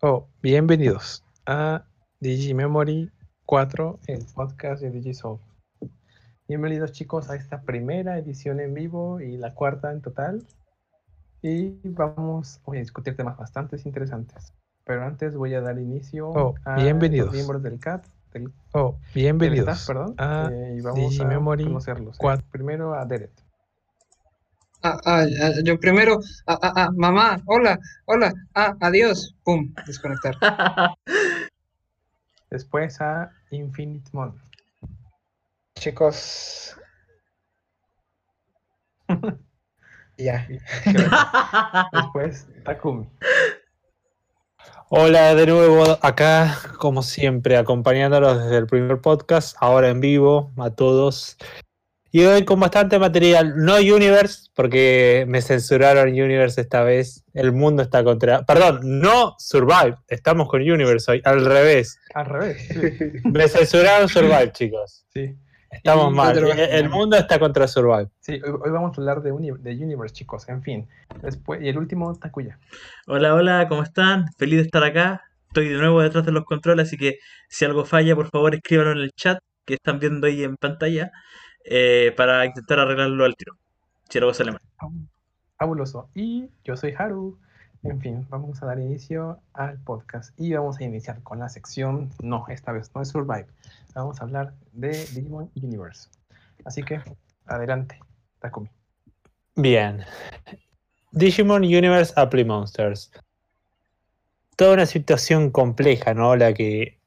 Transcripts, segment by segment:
Oh, bienvenidos a Digimemory 4, el podcast de DigiSoul. Bienvenidos chicos a esta primera edición en vivo y la cuarta en total. Y vamos a discutir temas bastante interesantes. Pero antes voy a dar inicio Oh, a bienvenidos. los miembros del CAT, del, Oh, del bienvenidos staff, perdón, a eh, y vamos Digimemory a conocerlos. cuatro. Primero a Deret. Ah, ah, ah, yo primero, ah, ah, ah, mamá, hola, hola, ah, adiós, pum, desconectar. Después a Infinite Mon. Chicos. ya. Después Takumi. Hola de nuevo acá, como siempre, acompañándolos desde el primer podcast, ahora en vivo, a todos. Y hoy con bastante material, no Universe, porque me censuraron Universe esta vez. El mundo está contra. Perdón, no Survive, estamos con Universe hoy, al revés. Al revés. Sí. Me censuraron Survive, chicos. sí. Estamos Y- mal. El el mundo está contra Survive. Sí, hoy, hoy vamos a hablar de, uni- de Universe, chicos. En fin. Después, y el último, Takuya. Hola, hola, ¿cómo están? Feliz de estar acá. Estoy de nuevo detrás de los controles, así que si algo falla, por favor escríbanlo en el chat que están viendo ahí en pantalla eh, para intentar arreglarlo al tiro. Si algo sale mal. Fabuloso. Y yo soy Haru. En fin, vamos a dar inicio al podcast. Y vamos a iniciar con la sección. No, esta vez no es Survive. Vamos a hablar de Digimon Universe. Así que, adelante, Takumi. Bien. Digimon Universe Apply Monsters. Toda una situación compleja, ¿no? La que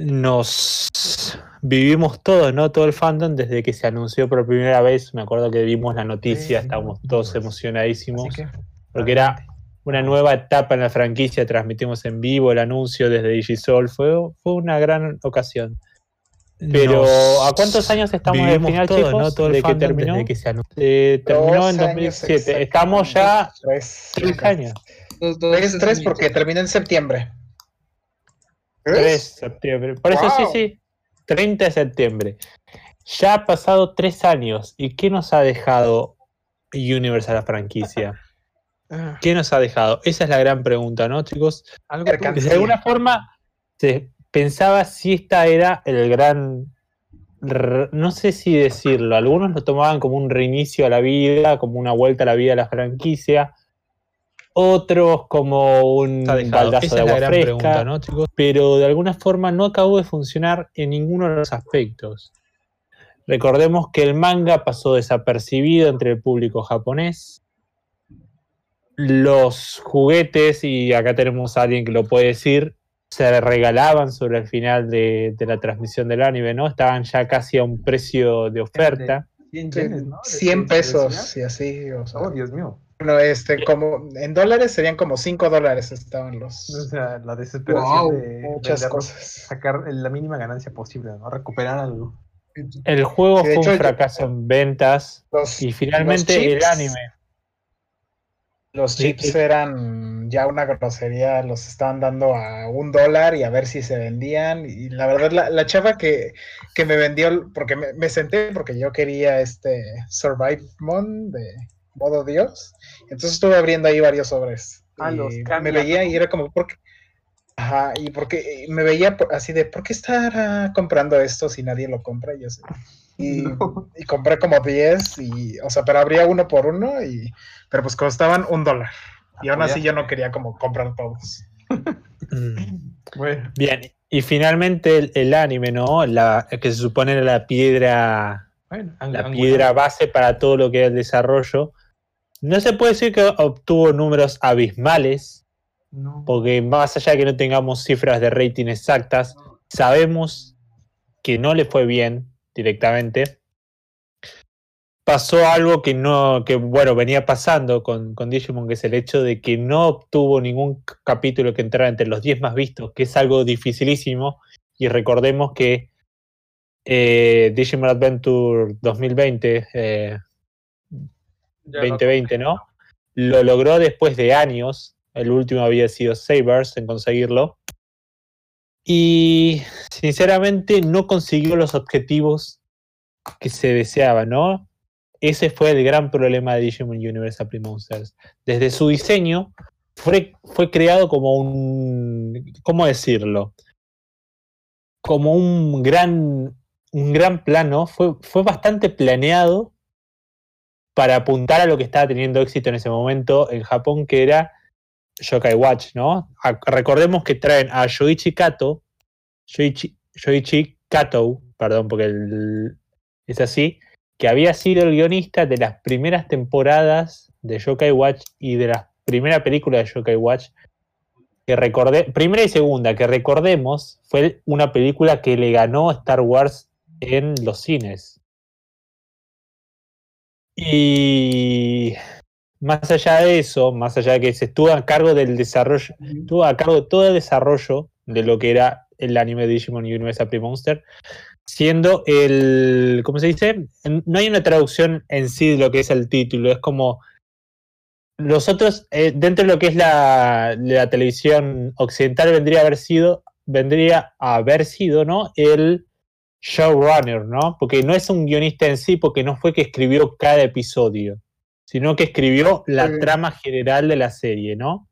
nos vivimos todos, ¿no? Todo el fandom desde que se anunció por primera vez. Me acuerdo que vimos la noticia, Sí, estábamos todos emocionadísimos. Que, porque era una nueva etapa en la franquicia. Transmitimos en vivo el anuncio desde Digisol. Fue, fue una gran ocasión. Pero, Nos ¿a cuántos años estamos del final, todo, chicos? ¿no? Todo el de que fandom terminó. desde que se anunció. Eh, terminó Dos en años 2007. Estamos ya Tres. tres años. Dos, dos, Tres, tres porque terminó en septiembre. 3 de septiembre. Por eso sí, Wow. sí. 30 de septiembre. Ya ha pasado tres años. ¿Y qué nos ha dejado Universe a la franquicia? ah, ¿Qué nos ha dejado? Esa es la gran pregunta, ¿no, chicos? algo De alguna forma se pensaba si esta era el gran. No sé si decirlo. Algunos lo tomaban como un reinicio a la vida, como una vuelta a la vida de la franquicia. Otros como un baldazo Esa de agua fresca, pregunta, ¿no, chicos? pero de alguna forma no acabó de funcionar en ninguno de los aspectos. Recordemos que el manga pasó desapercibido entre el público japonés. Los juguetes, y acá tenemos a alguien que lo puede decir, se regalaban sobre el final de, de la transmisión del anime, ¿no? Estaban ya casi a un precio de oferta. 100 yenes, ¿no? De- 100 de- de pesos y así. O sea, Oh, Dios mío. Bueno, este, como en dólares serían como 5 dólares estaban O los. sea, la desesperación Wow, de Muchas cosas. sacar la mínima ganancia posible, ¿no? Recuperar algo. El juego Sí, fue hecho, un yo- fracaso en ventas Los, y finalmente los el chips- anime. Los Sí, chips sí. eran ya una grosería, los estaban dando a un dólar y a ver si se vendían. Y la verdad, la, la chava que, que me vendió, porque me, me senté porque yo quería este Survive Mon de modo Dios. Entonces estuve abriendo ahí varios sobres. Ah, y los me cambia, veía ¿no? y era como, ¿por qué? Ajá, y porque me veía así de, ¿por qué estar comprando esto si nadie lo compra? Y, así, y, No. y compré como 10 y, o sea, pero abría uno por uno y, pero pues costaban un dólar. Y aún así yo no quería como comprar todos. Mm. Bueno, Bien, y finalmente el, el anime, ¿no? La, que se supone era la piedra, bueno, la piedra base para todo lo que era el desarrollo. No se puede decir que obtuvo números abismales, No. porque más allá de que no tengamos cifras de rating exactas, sabemos que no le fue bien directamente. Pasó algo que no, que bueno, venía pasando con, con Digimon, que es el hecho de que no obtuvo ningún capítulo que entrara entre los 10 más vistos, que es algo dificilísimo. Y recordemos que eh, Digimon Adventure 2020, eh, Ya lo 2020, ¿no? Lo logró después de años. El último había sido Sabers en conseguirlo. Y sinceramente no consiguió los objetivos que se deseaban, ¿no? Ese fue el gran problema de Digimon Universe Monsters. Desde su diseño fue, fue creado como un, ¿cómo decirlo? Como un gran, un gran plano, fue, fue bastante planeado para apuntar a lo que estaba teniendo éxito en ese momento en Japón, que era Yokai Watch, ¿no? Recordemos que traen a Yoichi Kato, Yoichi, Yoichi Kato, perdón, porque el- es así, que había sido el guionista de las primeras temporadas de Yokai Watch y de la primera película de Yokai Watch, que recordé, primera y segunda, que recordemos, fue una película que le ganó Star Wars en los cines. Y más allá de eso, más allá de que se estuvo a cargo del desarrollo, estuvo a cargo de todo el desarrollo de lo que era el anime de Digimon Universe April Monster, siendo el, ¿cómo se dice? No hay una traducción en sí de lo que es el título, es como los otros, eh, dentro de lo que es la, la televisión occidental, vendría a haber sido, vendría a haber sido, ¿no? El showrunner, ¿no? Porque no es un guionista en sí, porque no fue que escribió cada episodio, sino que escribió la trama general de la serie, ¿no?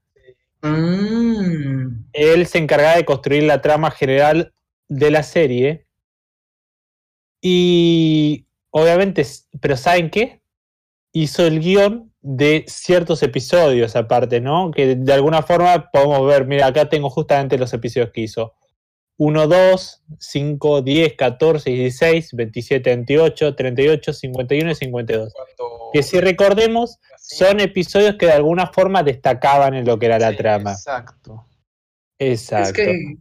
Mm, él se encargaba de construir la trama general de la serie. Y obviamente, pero ¿saben qué? Hizo el guion de ciertos episodios aparte, ¿no? Que de alguna forma podemos ver, mira, acá tengo justamente los episodios que hizo. 1, 2, 5, 10, 14, 16, 27, 28, 38, 51 y 52. Cuando- Que si recordemos, son episodios que de alguna forma destacaban en lo que era la Sí, trama. Exacto. Exacto. Es que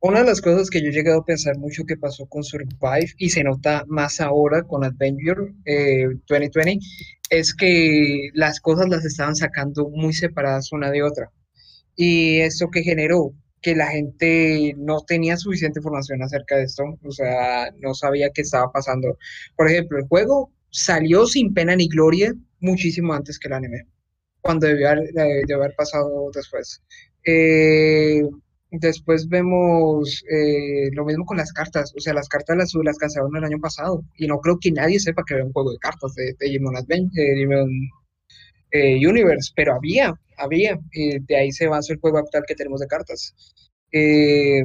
una de las cosas que yo he llegado a pensar mucho que pasó con Survive y se nota más ahora con Adventure eh, 2020 es que las cosas las estaban sacando muy separadas una de otra. Y eso que generó que la gente no tenía suficiente información acerca de esto, o sea, no sabía qué estaba pasando. Por ejemplo, el juego salió sin pena ni gloria muchísimo antes que el anime, cuando debió haber, eh, pasado después. Eh, después vemos eh, lo mismo con las cartas, o sea, las cartas las, las cancelaron el año pasado y no creo que nadie sepa que había un juego de cartas de, de Digimon Adventure, Digimon eh, Universe, pero había, había, de ahí se basa el juego actual que tenemos de cartas. Eh,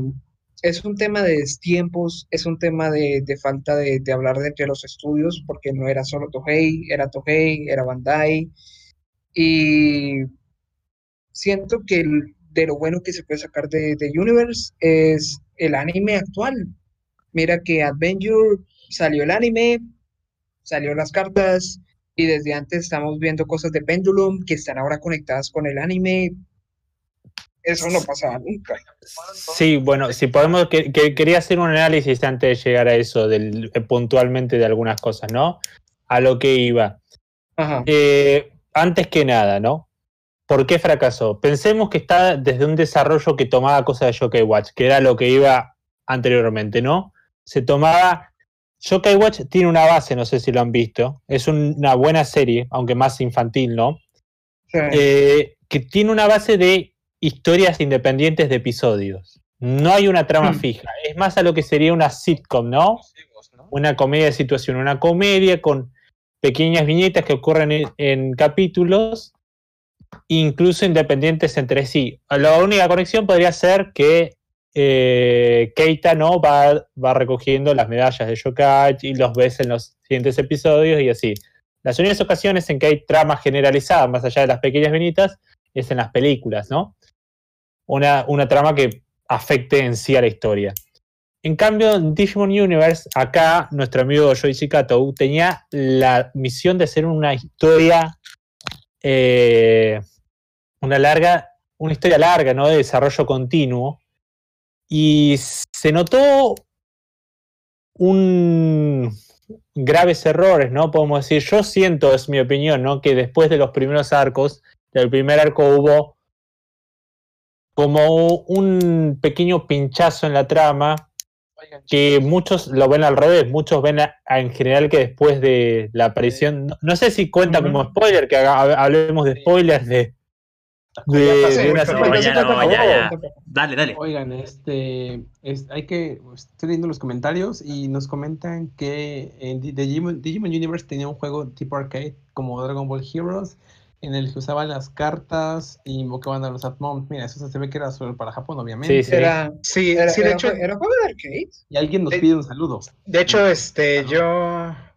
es un tema de tiempos, es un tema de, falta de, hablar de entre los estudios, porque no era solo Tohei, era Tohei, era Bandai, y siento que de lo bueno que se puede sacar de, de Universe es el anime actual. Mira que Adventure salió el anime, salió las cartas, y desde antes estamos viendo cosas de Pendulum que están ahora conectadas con el anime. Eso no pasaba nunca. Sí, bueno, si podemos, que, que- quería hacer un análisis antes de llegar a eso, del, eh, puntualmente de algunas cosas, ¿no? A lo que iba. Ajá. Eh, antes que nada, ¿no? ¿Por qué fracasó? Pensemos que está desde un desarrollo que tomaba cosas de Yokai Watch, que era lo que iba anteriormente, ¿no? Se tomaba. Yokai Watch tiene una base, no sé si lo han visto. Es un- una buena serie, aunque más infantil, ¿no? Sí. eh, que tiene una base de historias independientes de episodios. No hay una trama Hmm. fija. Es más a lo que sería una sitcom, ¿no? ¿no? Una comedia de situación, una comedia con pequeñas viñetas que ocurren en, en capítulos, incluso independientes entre sí. La única conexión podría ser que eh, Keita no va, recogiendo las medallas de Yokai y los ves en los siguientes episodios y así. Las únicas ocasiones en que hay trama generalizada, más allá de las pequeñas vinitas, es en las películas, ¿no? Una, una trama que afecte en sí a la historia. En cambio, en Digimon Universe, acá nuestro amigo Yoichi Kato tenía la misión de hacer una historia, eh, una larga, una historia larga, ¿no? De desarrollo continuo. Y se notó un graves errores, ¿no? Podemos decir, yo siento, es mi opinión, ¿no? Que después de los primeros arcos, del primer arco hubo como un pequeño pinchazo en la trama que muchos lo ven al revés, muchos ven a- a- en general que después de la aparición, no, no sé si cuenta como spoiler, que haga- hablemos de spoilers de, de, Ya pasó, de una mucho, serie. No, ya no, ya, ya. Tampoco. Dale, dale. Oigan, este, es- hay que, estoy leyendo los comentarios y nos comentan que en Di- Digimon, Digimon Universe tenía un juego tipo arcade como Dragon Ball Heroes en el que usaban las cartas y invocaban a los Atmons. Mira, eso se ve que era solo para Japón, obviamente. Sí, sí. Era, Sí, era, sí, de era- hecho, era juego de arcade. Y alguien nos Eh, pide un saludo. de hecho, este, yo,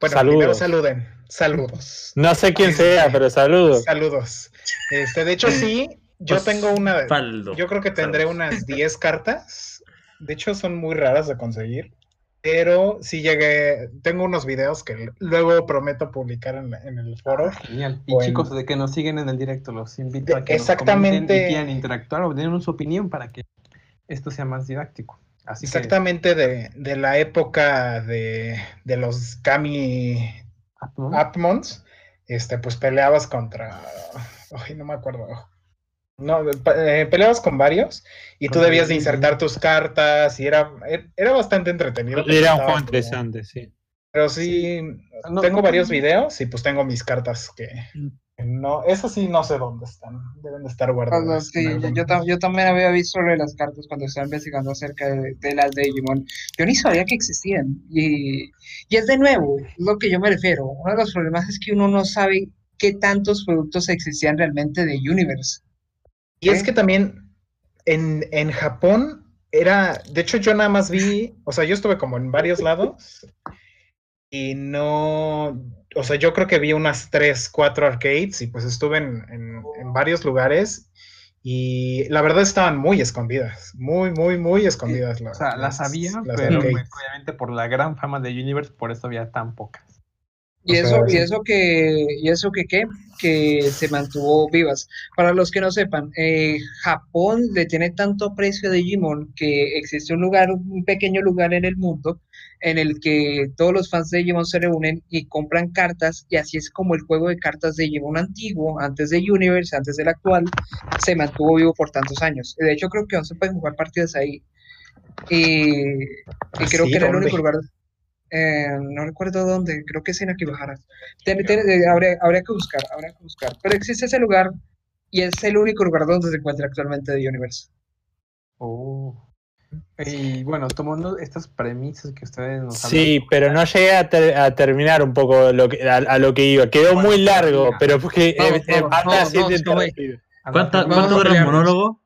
bueno, Saludos. primero saluden, saludos, No sé quién Este, sea, pero saludos. saludos. Este, de hecho, sí, yo tengo una, Osvaldo. yo creo que tendré Saludos. unas 10 cartas. De hecho, son muy raras de conseguir. Pero sí llegué, tengo unos videos que luego prometo publicar en, en el foro. Genial. Y Bueno. chicos, de que nos siguen en el directo, los invito a que Exactamente. nos y quieran interactuar o den su opinión para que esto sea más didáctico. Así Exactamente de, de la época de, de los Kami Atmons, este, pues peleabas contra. Ay, no me acuerdo. No, eh, peleabas con varios y tú debías de insertar tus cartas y era, er- era bastante entretenido. Era un juego como- interesante, sí. Pero sí, tengo no, varios no. videos y pues tengo mis cartas que que no, esas sí no sé dónde están, deben de estar guardadas. sí, yo, también había visto de las cartas cuando estaba investigando acerca de, de las de Digimon. Yo ni sabía que existían. Y, y es de nuevo, lo que yo me refiero. Uno de los problemas es que uno no sabe qué tantos productos existían realmente de Universe. Y es que también en, en Japón era, de hecho yo nada más vi, o sea, yo estuve como en varios lados y no, o sea, yo creo que vi unas tres, cuatro arcades y pues estuve en, en- en varios lugares y la verdad estaban muy escondidas, muy, muy, muy escondidas. o sea, las había, las pero arcades. pues, obviamente por la gran fama de Universe, por eso había tan pocas. Y O eso, y sí. eso que, y eso que qué, que se mantuvo vivas. Para los que no sepan, eh, Japón le tiene tanto aprecio a Digimon que existe un lugar, un pequeño lugar en el mundo en el que todos los fans de Digimon se reúnen y compran cartas, y así es como el juego de cartas de Digimon antiguo, antes de Universe, antes del actual, se mantuvo vivo por tantos años. De hecho, creo que aún se pueden jugar partidas ahí. Y, y creo Sí, que era el único lugar eh, no recuerdo dónde, creo que es en eh, habría, habría que buscar, habría que buscar. Pero existe ese lugar y es el único lugar donde se encuentra actualmente The Universe. Oh. Y bueno, tomando estas premisas que ustedes nos Sí, pero no llegué a, ter- a terminar un poco lo que, a, a lo que iba. Quedó Bueno, muy largo, pero porque Vamos, eh, eh, vamos, anda vamos, haciendo vamos, Tomé. interrumpido. ¿Cuánta- Vamos ¿Cuánto dura el monólogo?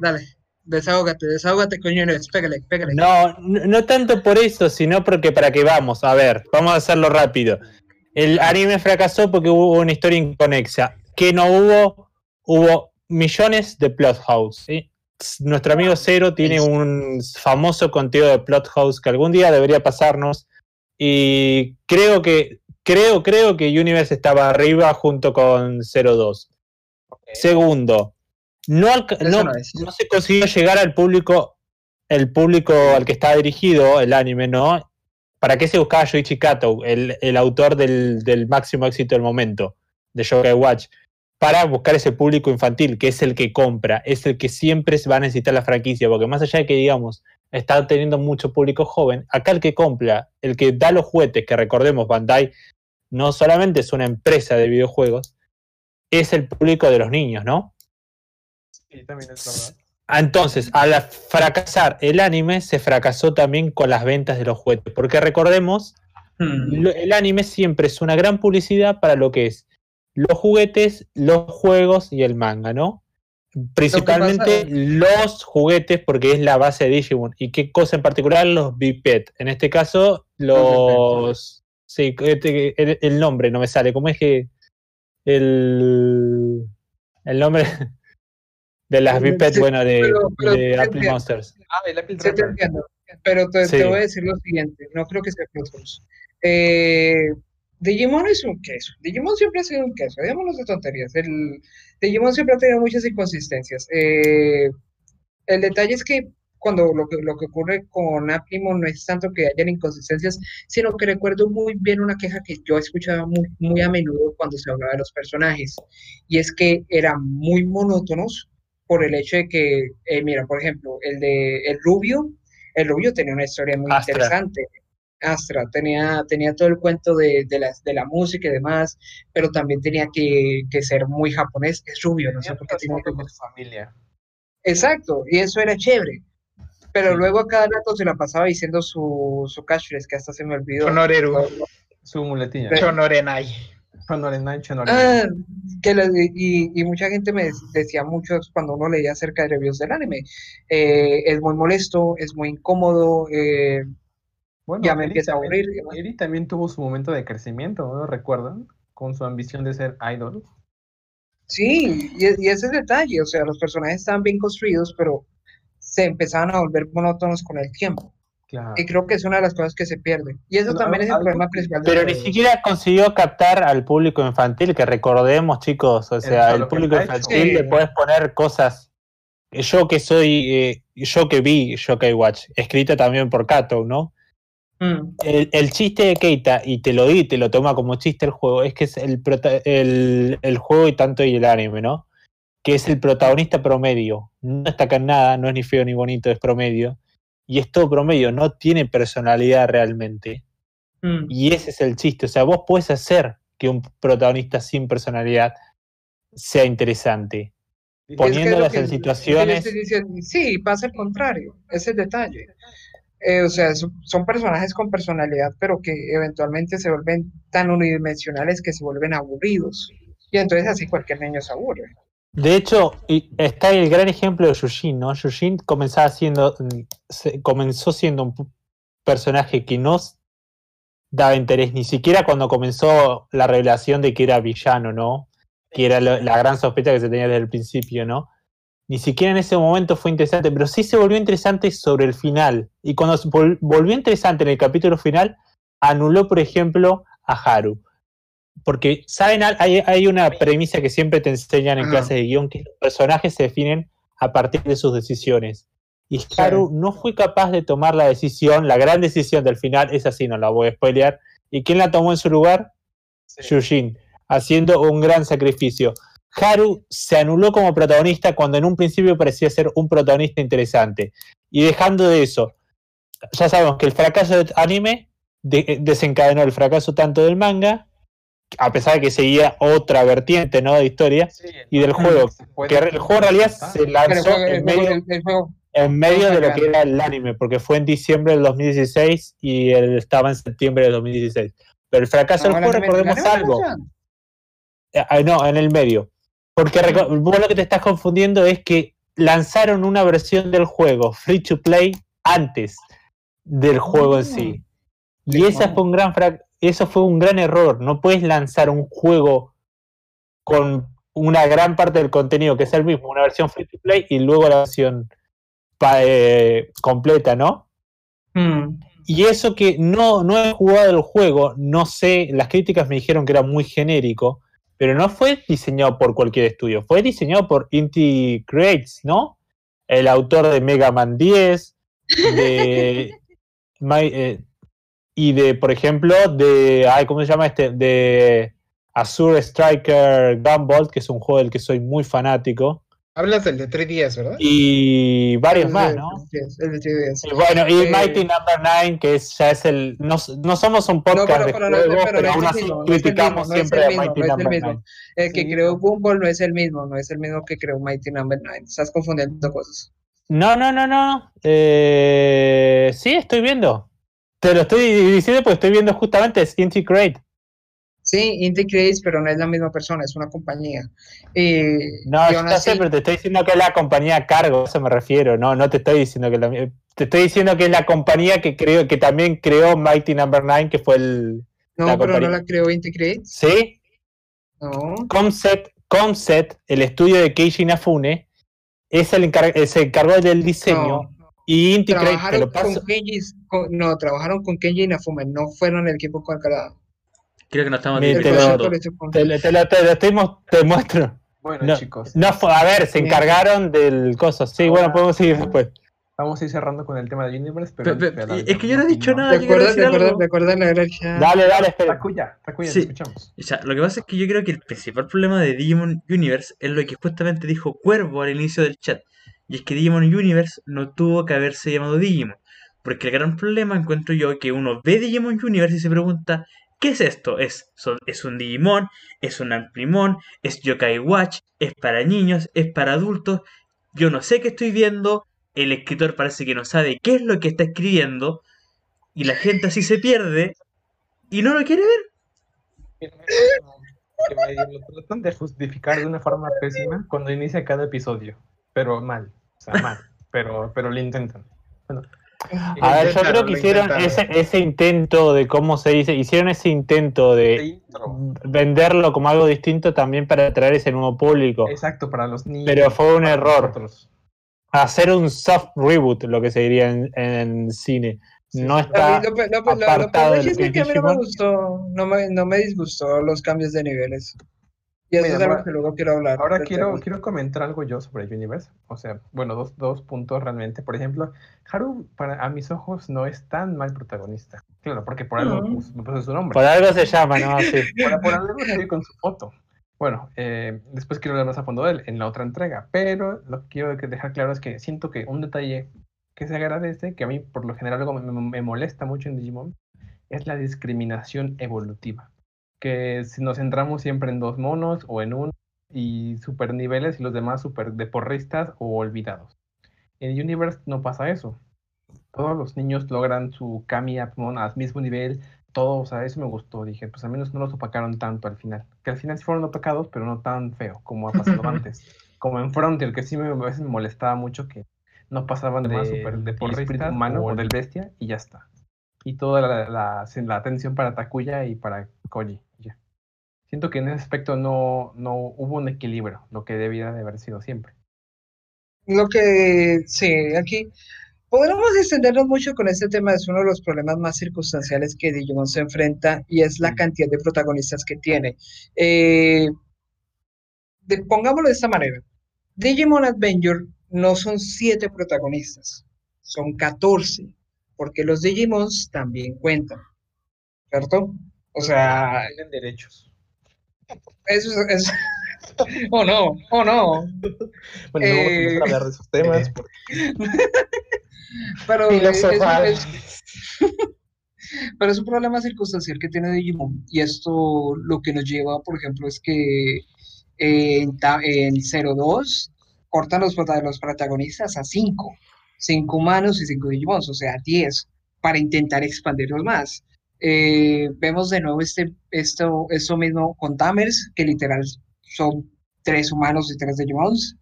Dale, desahógate, desahógate Universe, pégale, pégale. No, no no tanto por eso, sino porque para que vamos, a ver, vamos a hacerlo rápido. El anime fracasó porque hubo una historia inconexa. Que no hubo, hubo millones de plot house. ¿sí? Nuestro amigo Cero tiene un famoso conteo de plot house que algún día debería pasarnos. Y creo que, creo, creo que Universe estaba arriba junto con 02. Segundo, no, no, no se consiguió llegar al público, el público al que está dirigido el anime, ¿no? ¿Para qué se buscaba Yoichi Kato, el, el autor del, del máximo éxito del momento, de Yokai Watch? Para buscar ese público infantil, que es el que compra, es el que siempre va a necesitar la franquicia, porque más allá de que, digamos, está teniendo mucho público joven, acá el que compra, el que da los juguetes, que recordemos, Bandai no solamente es una empresa de videojuegos, es el público de los niños, ¿no? Sí, también es verdad. Entonces, al fracasar el anime, se fracasó también con las ventas de los juguetes. Porque recordemos, Hmm. el anime siempre es una gran publicidad para lo que es los juguetes, los juegos y el manga, ¿no? Principalmente los juguetes, porque es la base de Digimon. ¿Y qué cosa en particular? Los Bipet. En este caso, los. Sí, este- el, el nombre no me sale. ¿Cómo es que.? El. El nombre de las Sí, Bipet, bueno, de, pero- pero de sí Apple entiendo. Monsters. Ah, el Apple Sí, te entiendo. Pero te, voy a decir lo siguiente, no creo que sea House. Eh, Digimon es un queso. Digimon siempre ha sido un queso, digámoslo de tonterías. El, Digimon siempre ha tenido muchas inconsistencias. Eh, el detalle es que cuando lo que, lo que ocurre con Applimon no es tanto que hayan inconsistencias, sino que recuerdo muy bien una queja que yo escuchaba muy, muy a menudo cuando se hablaba de los personajes, y es que eran muy monótonos por el hecho de que, eh, mira, por ejemplo, el de el Rubio, el Rubio tenía una historia muy Astra. interesante. Astra tenía, tenía todo el cuento de, de, la, de la música y demás, pero también tenía que, que ser muy japonés. Es rubio, no sé por qué tiene con su familia. Exacto, y eso era chévere. Pero Sí. luego a cada rato se la pasaba diciendo su, su catchphrase, que hasta se me olvidó. Shonoreru, Su muletilla. Shonen Night, Shonen Ah, que y, y mucha gente me decía mucho cuando uno leía acerca de reviews del anime. eh, es muy molesto, es muy incómodo, eh, Bueno, ya me Eri empieza a aburrir. y demás. Eri también tuvo su momento de crecimiento, ¿no? ¿Recuerdan? Con su ambición de ser idol. Sí, y, y ese es el detalle, o sea, los personajes estaban bien construidos, pero se empezaban a volver monótonos con el tiempo. Claro. Y creo que es una de las cosas que se pierde. Y eso también es el problema que- principal Pero ni siquiera consiguió captar al público infantil, que recordemos, chicos, o sea, el que público infantil le puedes poner cosas. Yo que soy, eh, yo que vi Yokai Watch, escrita también por Kato, ¿no? Mm, El, el chiste de Keita, y te lo di, te lo toma como chiste el juego, es que es el, prota- el, el juego y tanto y el anime, ¿no? Que es el protagonista promedio. No destaca en nada, no es ni feo ni bonito, es promedio. Y es todo promedio, no tiene personalidad realmente. mm. Y ese es el chiste. O sea, vos puedes hacer que un protagonista sin personalidad sea interesante. Es que Poniéndolas lo en situaciones- sí, pasa el contrario, ese es el detalle. Eh, o sea, son, son personajes con personalidad, pero que eventualmente se vuelven tan unidimensionales que se vuelven aburridos. Y entonces así cualquier niño se aburre. De hecho, está el gran ejemplo de Yujin, ¿no? Yujin comenzaba siendo, mm, comenzó siendo un personaje que no daba interés, ni siquiera cuando comenzó la revelación de que era villano, ¿no? Que era la gran sospecha que se tenía desde el principio, ¿no? Ni siquiera en ese momento fue interesante, pero sí se volvió interesante sobre el final. Y cuando se vol- volvió interesante en el capítulo final, anuló, por ejemplo, a Haru. Porque, ¿saben? Hay, hay una premisa que siempre te enseñan en clases de guion, que los personajes se definen a partir de sus decisiones. Y Haru no fue capaz de tomar la decisión, la gran decisión del final, es así, no la voy a spoilear. ¿Y quién la tomó en su lugar? Yujin, haciendo un gran sacrificio. Haru se anuló como protagonista cuando en un principio parecía ser un protagonista interesante. Y dejando de eso, ya sabemos que el fracaso del anime de- desencadenó el fracaso tanto del manga, a pesar de que seguía otra vertiente ¿no? de historia, y del juego. Se Que el juego en realidad se Pero el lanzó juego, en medio, el- el juego- en medio de lo que era el anime, porque fue en diciembre del 2016 y él estaba en septiembre del 2016. Pero el fracaso del el juego, recordemos algo. Eh, ah, no, en el medio. Porque vos lo que te estás confundiendo es que lanzaron una versión del juego free to play antes del juego en sí. Y Sí, esa fue un gran eso fue un gran error. No puedes lanzar un juego con una gran parte del contenido que es el mismo, una versión free to play y luego la versión eh, completa, ¿no? Mm. Y eso que no, no he jugado el juego, no sé, las críticas me dijeron que era muy genérico, pero no fue diseñado por cualquier estudio, fue diseñado por Inti Creates, ¿no? El autor de Mega Man 10, de, My- eh, y de, por ejemplo, de, ay, ¿cómo se llama este? De Azure Striker Gumball, que es un juego del que soy muy fanático, Hablas del de 3DS, ¿verdad? y varios El más, de- ¿no? el de 3DS. Y bueno, y Eh, Mighty Number 9, que es, ya es el. No, no somos un podcast pero- de pero no es- juegos, pero pero, no aún el así mismo, no criticamos mismo, no siempre el a mismo, Mighty no Number mismo. 9. El que Sí, creó Gumball no es el mismo, no es el mismo que creó Mighty Number 9. Estás confundiendo cosas. No, no, no, no. Eh, sí, estoy viendo. Te lo estoy diciendo porque estoy viendo justamente es Integrate. Sí, Inti Creates, pero no es la misma persona, es una compañía. Y, No, yo sé, así- pero te estoy diciendo que es la compañía a cargo, a eso me refiero. No, no te estoy diciendo que la, te estoy diciendo que es la compañía que creo que también creó Mighty Number 9, que fue el. no, la pero no la creó Inti Creates. ¿Sí? No. Concept, Concept, el estudio de Keiji Inafune, es el encar- se encargó del diseño No. y te Trabajaron lo paso. con Kenji, con- no, trabajaron con Kenji Inafume, no fueron el equipo calculado. Creo que nos estamos te lo- Te, lo- te lo, te lo estoy te muestro. Bueno, No, chicos, no a ver, se encargaron del coso. Sí, bueno, podemos seguir después. vamos a ir cerrando con el tema de Universe, pero... Pe- pe- es que yo no he dicho nada. recuerda, algo. recuerda leer el chat. Dale, dale, espera. Takuya, Takuya, Sí. te escuchamos. O sea, lo que pasa es que yo creo que el principal problema de Digimon Universe es lo que justamente dijo Cuervo al inicio del chat. Y es que Digimon Universe no tuvo que haberse llamado Digimon. Porque el gran problema encuentro yo que uno ve Digimon Universe y se pregunta, ¿qué es esto? ¿Es, es un Digimon? ¿Es un Amplimon? ¿Es Yokai Watch? ¿Es para niños? ¿Es para adultos? Yo no sé qué estoy viendo. El escritor parece que no sabe qué es lo que está escribiendo. Y la gente así se pierde y no lo quiere ver. lo tratan de justificar de una forma pésima cuando inicia cada episodio. Pero mal, o sea, mal. Pero, pero lo intentan. Bueno, A ver, yo creo que hicieron ese, ese intento de cómo se dice, hicieron ese intento de venderlo como algo distinto también para atraer ese nuevo público. Exacto, para los niños. Pero fue un error. nosotros. Hacer un soft reboot, lo que se diría en, en cine. No está. lo, apartado es que a mí no me gustó, no me, no me disgustó los cambios de niveles. Y es algo ahora- que luego quiero hablar. Ahora quiero, tema. quiero comentar algo yo sobre Universe. O sea, bueno, dos, dos puntos realmente. Por ejemplo, Haru, para, a mis ojos, no es tan mal protagonista. Claro, porque por algo Mm. pus- me puse su nombre. Por algo se llama, ¿no? Sí. Por, por algo salió con su foto. Bueno, eh, después quiero hablar más a fondo de él en la otra entrega. Pero lo que quiero dejar claro es que siento que un detalle que se agradece, que a mí por lo general algo me, me- me molesta mucho en Digimon, es la discriminación evolutiva. Que si nos centramos siempre en dos monos o en uno y super niveles y los demás super deporristas o olvidados. En Universe no pasa eso. Todos los niños logran su Kami Apmon al mismo nivel, todo, o sea, eso me gustó. Dije, pues al menos no los opacaron tanto al final. Que al final sí fueron opacados, pero no tan feo como ha pasado antes. Como en Frontier, que sí me, a veces me molestaba mucho que no pasaban de, Más super porrista humano o del bestia y ya está. Y toda la, la, la atención para Takuya y para Koji. Siento que en ese aspecto no, no hubo un equilibrio, lo que debía de haber sido siempre. Lo que, sí, aquí podríamos extendernos mucho con este tema, es uno de los problemas más circunstanciales que Digimon se enfrenta y es la cantidad de protagonistas que tiene. Eh, de- pongámoslo de esta manera, Digimon Adventure no son siete protagonistas, son 14, porque los Digimons también cuentan, ¿cierto? O sea, Tienen derechos. Eso es... es- Oh no, oh no. Bueno, no vamos a Eh, hablar de esos temas. porque- Pero es- es- Pero es un problema circunstancial que tiene Digimon y esto lo que nos lleva, por ejemplo, es que eh, en, en 02 cortan los, los protagonistas a 5, 5 humanos y 5 Digimons, o sea, 10, para intentar expandirlos más. Eh, vemos de nuevo este, esto, esto mismo con Tamers, que literal son 3 humanos y 3 Digimons,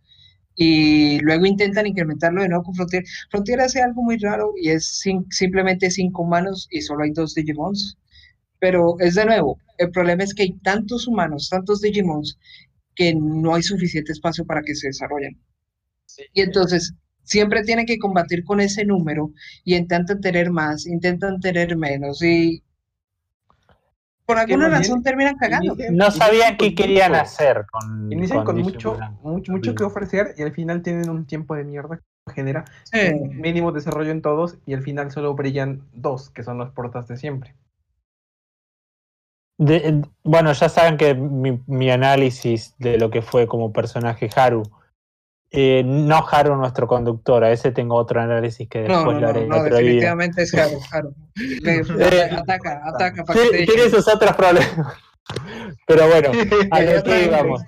y luego intentan incrementarlo de nuevo con Frontier. Frontier hace algo muy raro y es sin- simplemente cinco humanos y solo hay dos Digimons. Pero es de nuevo, el problema es que hay tantos humanos, tantos Digimons, que no hay suficiente espacio para que se desarrollen. Y entonces siempre tienen que combatir con ese número y intentan tener más, intentan tener menos y por alguna razón terminan cagando. No sabían qué querían hacer con. Inician con, mucho, mucho, mucho que ofrecer y al final tienen un tiempo de mierda que genera Sí. un mínimo desarrollo en todos y al final solo brillan dos, que son los portas de siempre. De- bueno, ya saben que mi, mi análisis de lo que fue como personaje Haru. Eh, no Haru nuestro conductor, a ese tengo otro análisis que No, después no, lo no, haré no, otro día. definitivamente es Haru, Haru. Le- Eh, ataca, ataca para que Tiene, te tiene sus otros problemas. Pero bueno, a lo que íbamos.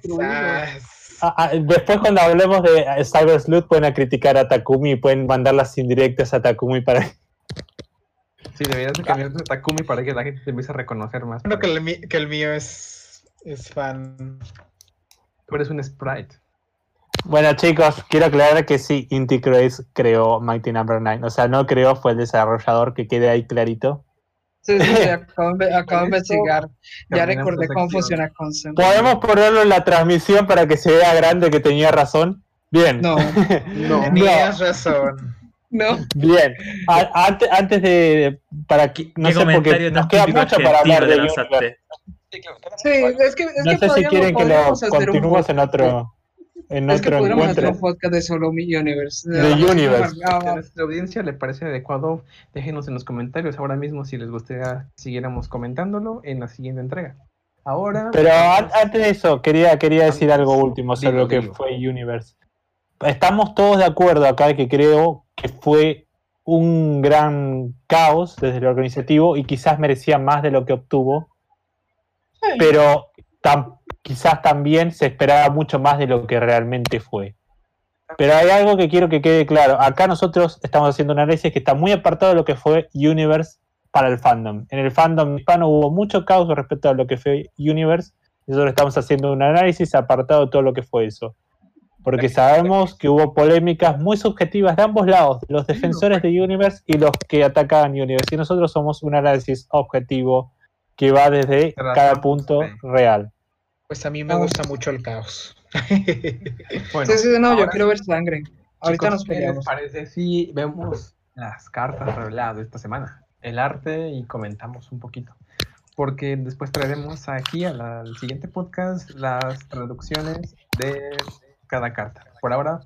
Ah, ah, después cuando hablemos de eh, Cyber Sleuth pueden a criticar a Takumi y pueden mandar las indirectas a Takumi para... Sí, deberías de cambiar de Takumi para que la gente te empiece a reconocer más. Bueno, que el, que el mío es, es fan. Tú eres un sprite. Bueno chicos, quiero aclarar que sí, Inti Creates creó Mighty Number 9. O sea, no creó, fue el desarrollador, que quede ahí clarito. Sí, sí, sí, acabo, de- acabo de investigar. Ya recordé cómo funciona Consent. ¿Podemos ponerlo en la transmisión para que se vea grande que tenía razón? Bien. No, No, Tenías razón. no. Bien. A- antes, antes de... Para que, no ¿Qué sé, porque nos queda mucho para hablar de? Universe. Sí, es que, es No que sé si quieren que lo continuemos en otro, en Es que otro hacer encuentro. un podcast de solo mi Universe. De Universe. Ah, Si a nuestra audiencia le parece adecuado, déjenos en los comentarios ahora mismo si les gustaría que siguiéramos comentándolo en la siguiente entrega. Ahora. Pero an- antes de eso, quería, quería decir algo último sobre lo que fue Universe. Estamos todos de acuerdo acá de que creo que fue un gran caos desde lo organizativo y quizás merecía más de lo que obtuvo, pero tam- quizás también se esperaba mucho más de lo que realmente fue. Pero hay algo que quiero que quede claro. Acá nosotros estamos haciendo un análisis que está muy apartado de lo que fue Universe para el fandom. En el fandom hispano hubo mucho caos respecto a lo que fue Universe Nosotros estamos haciendo un análisis apartado de todo lo que fue eso. Porque sabemos que hubo polémicas muy subjetivas de ambos lados, los defensores de Universe y los que atacaban Universe. Y nosotros somos un análisis objetivo que va desde cada punto real. Pues a mí me gusta mucho el caos. Bueno, Sí, sí, no, yo quiero ver sangre. Ahorita chicos, nos ¿qué les peleamos. parece si vemos las cartas reveladas de esta semana? El arte y comentamos un poquito. Porque después traeremos aquí a la- al siguiente podcast las traducciones de cada carta. Por ahora,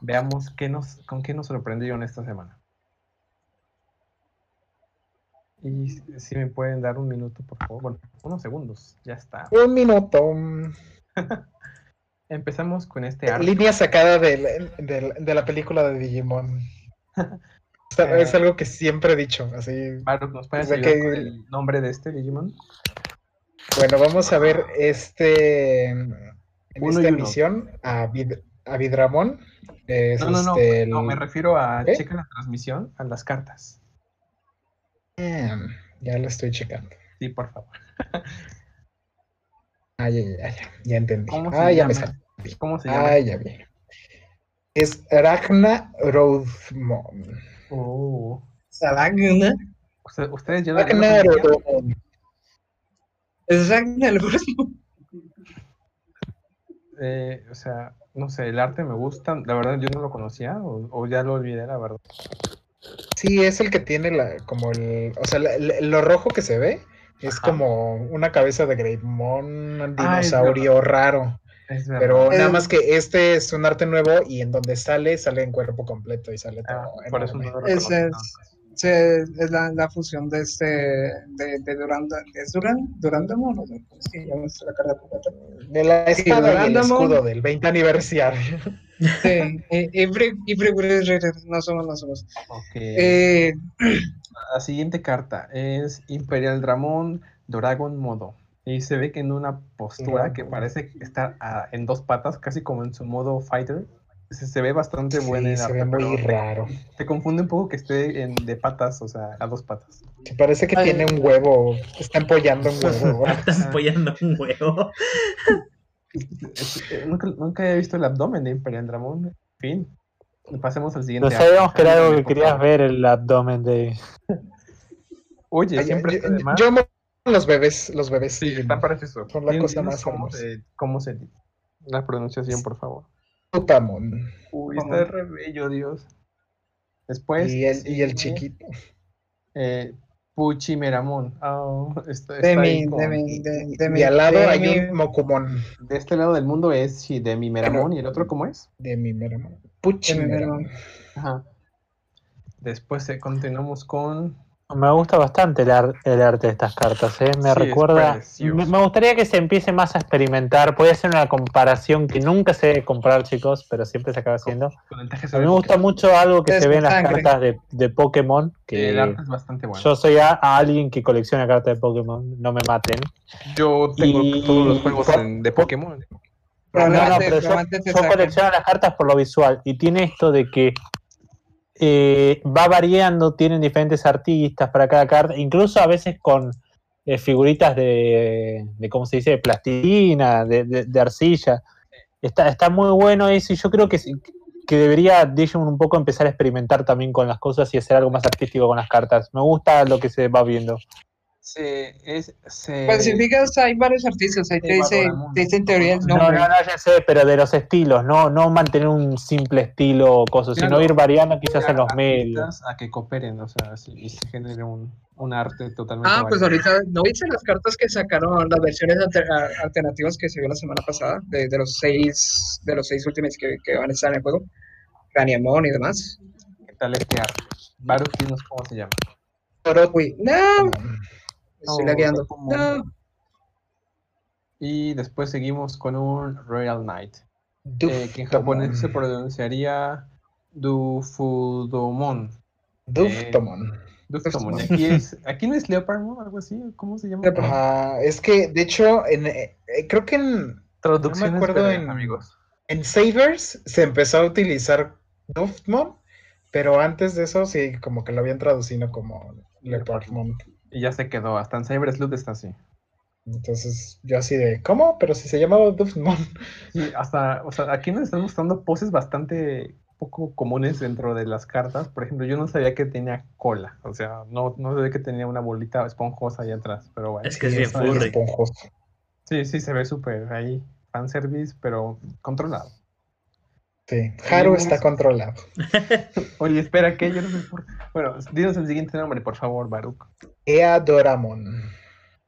veamos qué nos, con qué nos sorprendieron esta semana. Y si- me pueden dar un minuto, por favor. Bueno, unos segundos. Ya está. Un minuto. Empezamos con este arte. Línea sacada del- de la película de Digimon. O sea, Eh. Es algo que siempre he dicho. Así. Baruch, ¿nos puedes O sea ayudar que- con el nombre de este Digimon? Bueno, vamos a ver este. En Uno esta emisión a, Vid- a Vidramon. Es No, no, no, este, no, el- me refiero a ¿Eh? checa la transmisión, a las cartas. Em, Ya lo estoy checando. Sí, por favor. Ah, ya, ya, ya, ya entendí. ¿Cómo se Ah, ya me salió. ¿Cómo se llama? Ah, ya vi. Es Ragna Rothmon. Oh, Ragna. usted- ustedes ya Ragna? Rothmon. Es Ragna próximo. Eh, o sea, no sé, el arte me gusta. La verdad, yo no lo conocía o, o ya lo olvidé, la verdad. Sí, es el que tiene la, como el, o sea, la- la- lo rojo que se ve es Ajá. como una cabeza de Greymon, un es dinosaurio raro, Es pero nada Eh, más que este es un arte nuevo y en donde sale, sale en cuerpo completo y sale Ah, todo por eso no reconozco es, se- es la, la fusión de este, de, de Duranda, ¿es Duran? ¿Durandamon? ¿O de- ¿Cómo se llama esta la carta completa? De la Sí, espada y el Durandamon. escudo del 20 aniversario. Sí, y, y, no somos, no somos. Ok. Eh, La siguiente carta es Imperial Dramón Dragon Modo. Y se ve que en una postura que parece estar ah, en dos patas, casi como en su modo fighter. Se, se ve bastante buena Sí, el se arte, ve muy raro. te confunde un poco que esté en- de patas, o sea, a dos patas. Sí, parece que Ay. tiene un huevo, está empollando un huevo. Estás apoyando un huevo. Eh, nunca, nunca he visto el abdomen de Imperial Dramón. En fin, pasemos al siguiente. No sabíamos que era algo que querías ver, el abdomen de... Oye, Ay, siempre yo, está de más. yo amo los bebés, los bebés. Sí, están preciosos. Son la cosa más cómo se, cómo se dice. La pronunciación, por favor. Tutamon. Uy, está re bello, Dios. Después. Y el, y el chiquito. Eh, Puchimeramon. Oh, está, de está mi, con- de mi, de, de mi. Y al lado de hay mi- un Mokumon de este lado del mundo es Shidemi Meramon. ¿Y el otro cómo es? de mi Meramon. de mi Puchimeramon. Ajá. Después eh, continuamos con. Me gusta bastante el, ar- el arte de estas cartas, ¿eh? me Sí, recuerda. Me, me gustaría que se empiece más a experimentar. Puede ser una comparación que nunca se debe comparar, chicos, pero siempre se acaba haciendo. con el traje A mí me gusta mucho algo que se ve en las sangre. cartas de, de Pokémon. Que El arte es bastante bueno. yo soy a, a alguien que colecciona cartas de Pokémon, no me maten. Yo tengo Y- todos los juegos en- de Pokémon. No, no, pero yo, yo colecciono las cartas por lo visual y tiene esto de que eh, va variando, tienen diferentes artistas para cada carta, incluso a veces con eh, figuritas de, de, ¿cómo se dice?, de plastilina, de, de- de arcilla. Está, está muy bueno eso y yo creo que, que debería Digimon un poco empezar a experimentar también con las cosas y hacer algo más artístico con las cartas. Me gusta lo que se va viendo. Se, es, se... Pues si fijas, hay varios artistas. Ahí te dice, te dice en teoría el No, no, no, ya sé, pero de los estilos, no, no mantener un simple estilo o cosas, sino ir variando quizás en los medios. A que cooperen, o sea, y se genere un, un arte totalmente Ah, pues ahorita, ¿no viste las cartas que sacaron, las versiones alter- alternativas que se vio la semana pasada? De, de los seis, de los seis últimos que, que van a estar en el juego. Craniamon y demás. ¿Qué tal este arte? Baruch, cómo se llama. Uy, no, No, no como- No. Y después seguimos con un Royal Knight, eh, que en Duftomon. japonés se pronunciaría Dufudomon. Duftomon. Duftomon. Y Aquí, es, aquí no es Leopard, ¿no? Algo así. ¿Cómo se llama? Ah, es que, de hecho, en, eh, eh, creo que en, acuerdo breves, en- amigos. en Savers se empezó a utilizar Duftmon, pero antes de eso sí, como que lo habían traducido como Leopardmon. Y ya se quedó. Hasta en Cyber Sleuth está así. Entonces yo así de, ¿cómo? Pero si se llamaba Duffmon. Sí, hasta, o sea, aquí nos están mostrando poses bastante poco comunes dentro de las cartas. Por ejemplo, yo no sabía que tenía cola. O sea, no, no sabía que tenía una bolita esponjosa ahí atrás. Pero bueno. Es que es bien furry. esponjoso. Sí, sí, se ve súper ahí. Fanservice, pero controlado. Sí, Haru está controlado. Oye, espera, ¿qué? Yo no sé por... Bueno, dinos el siguiente nombre, por favor, Baruch. Ea Doramon.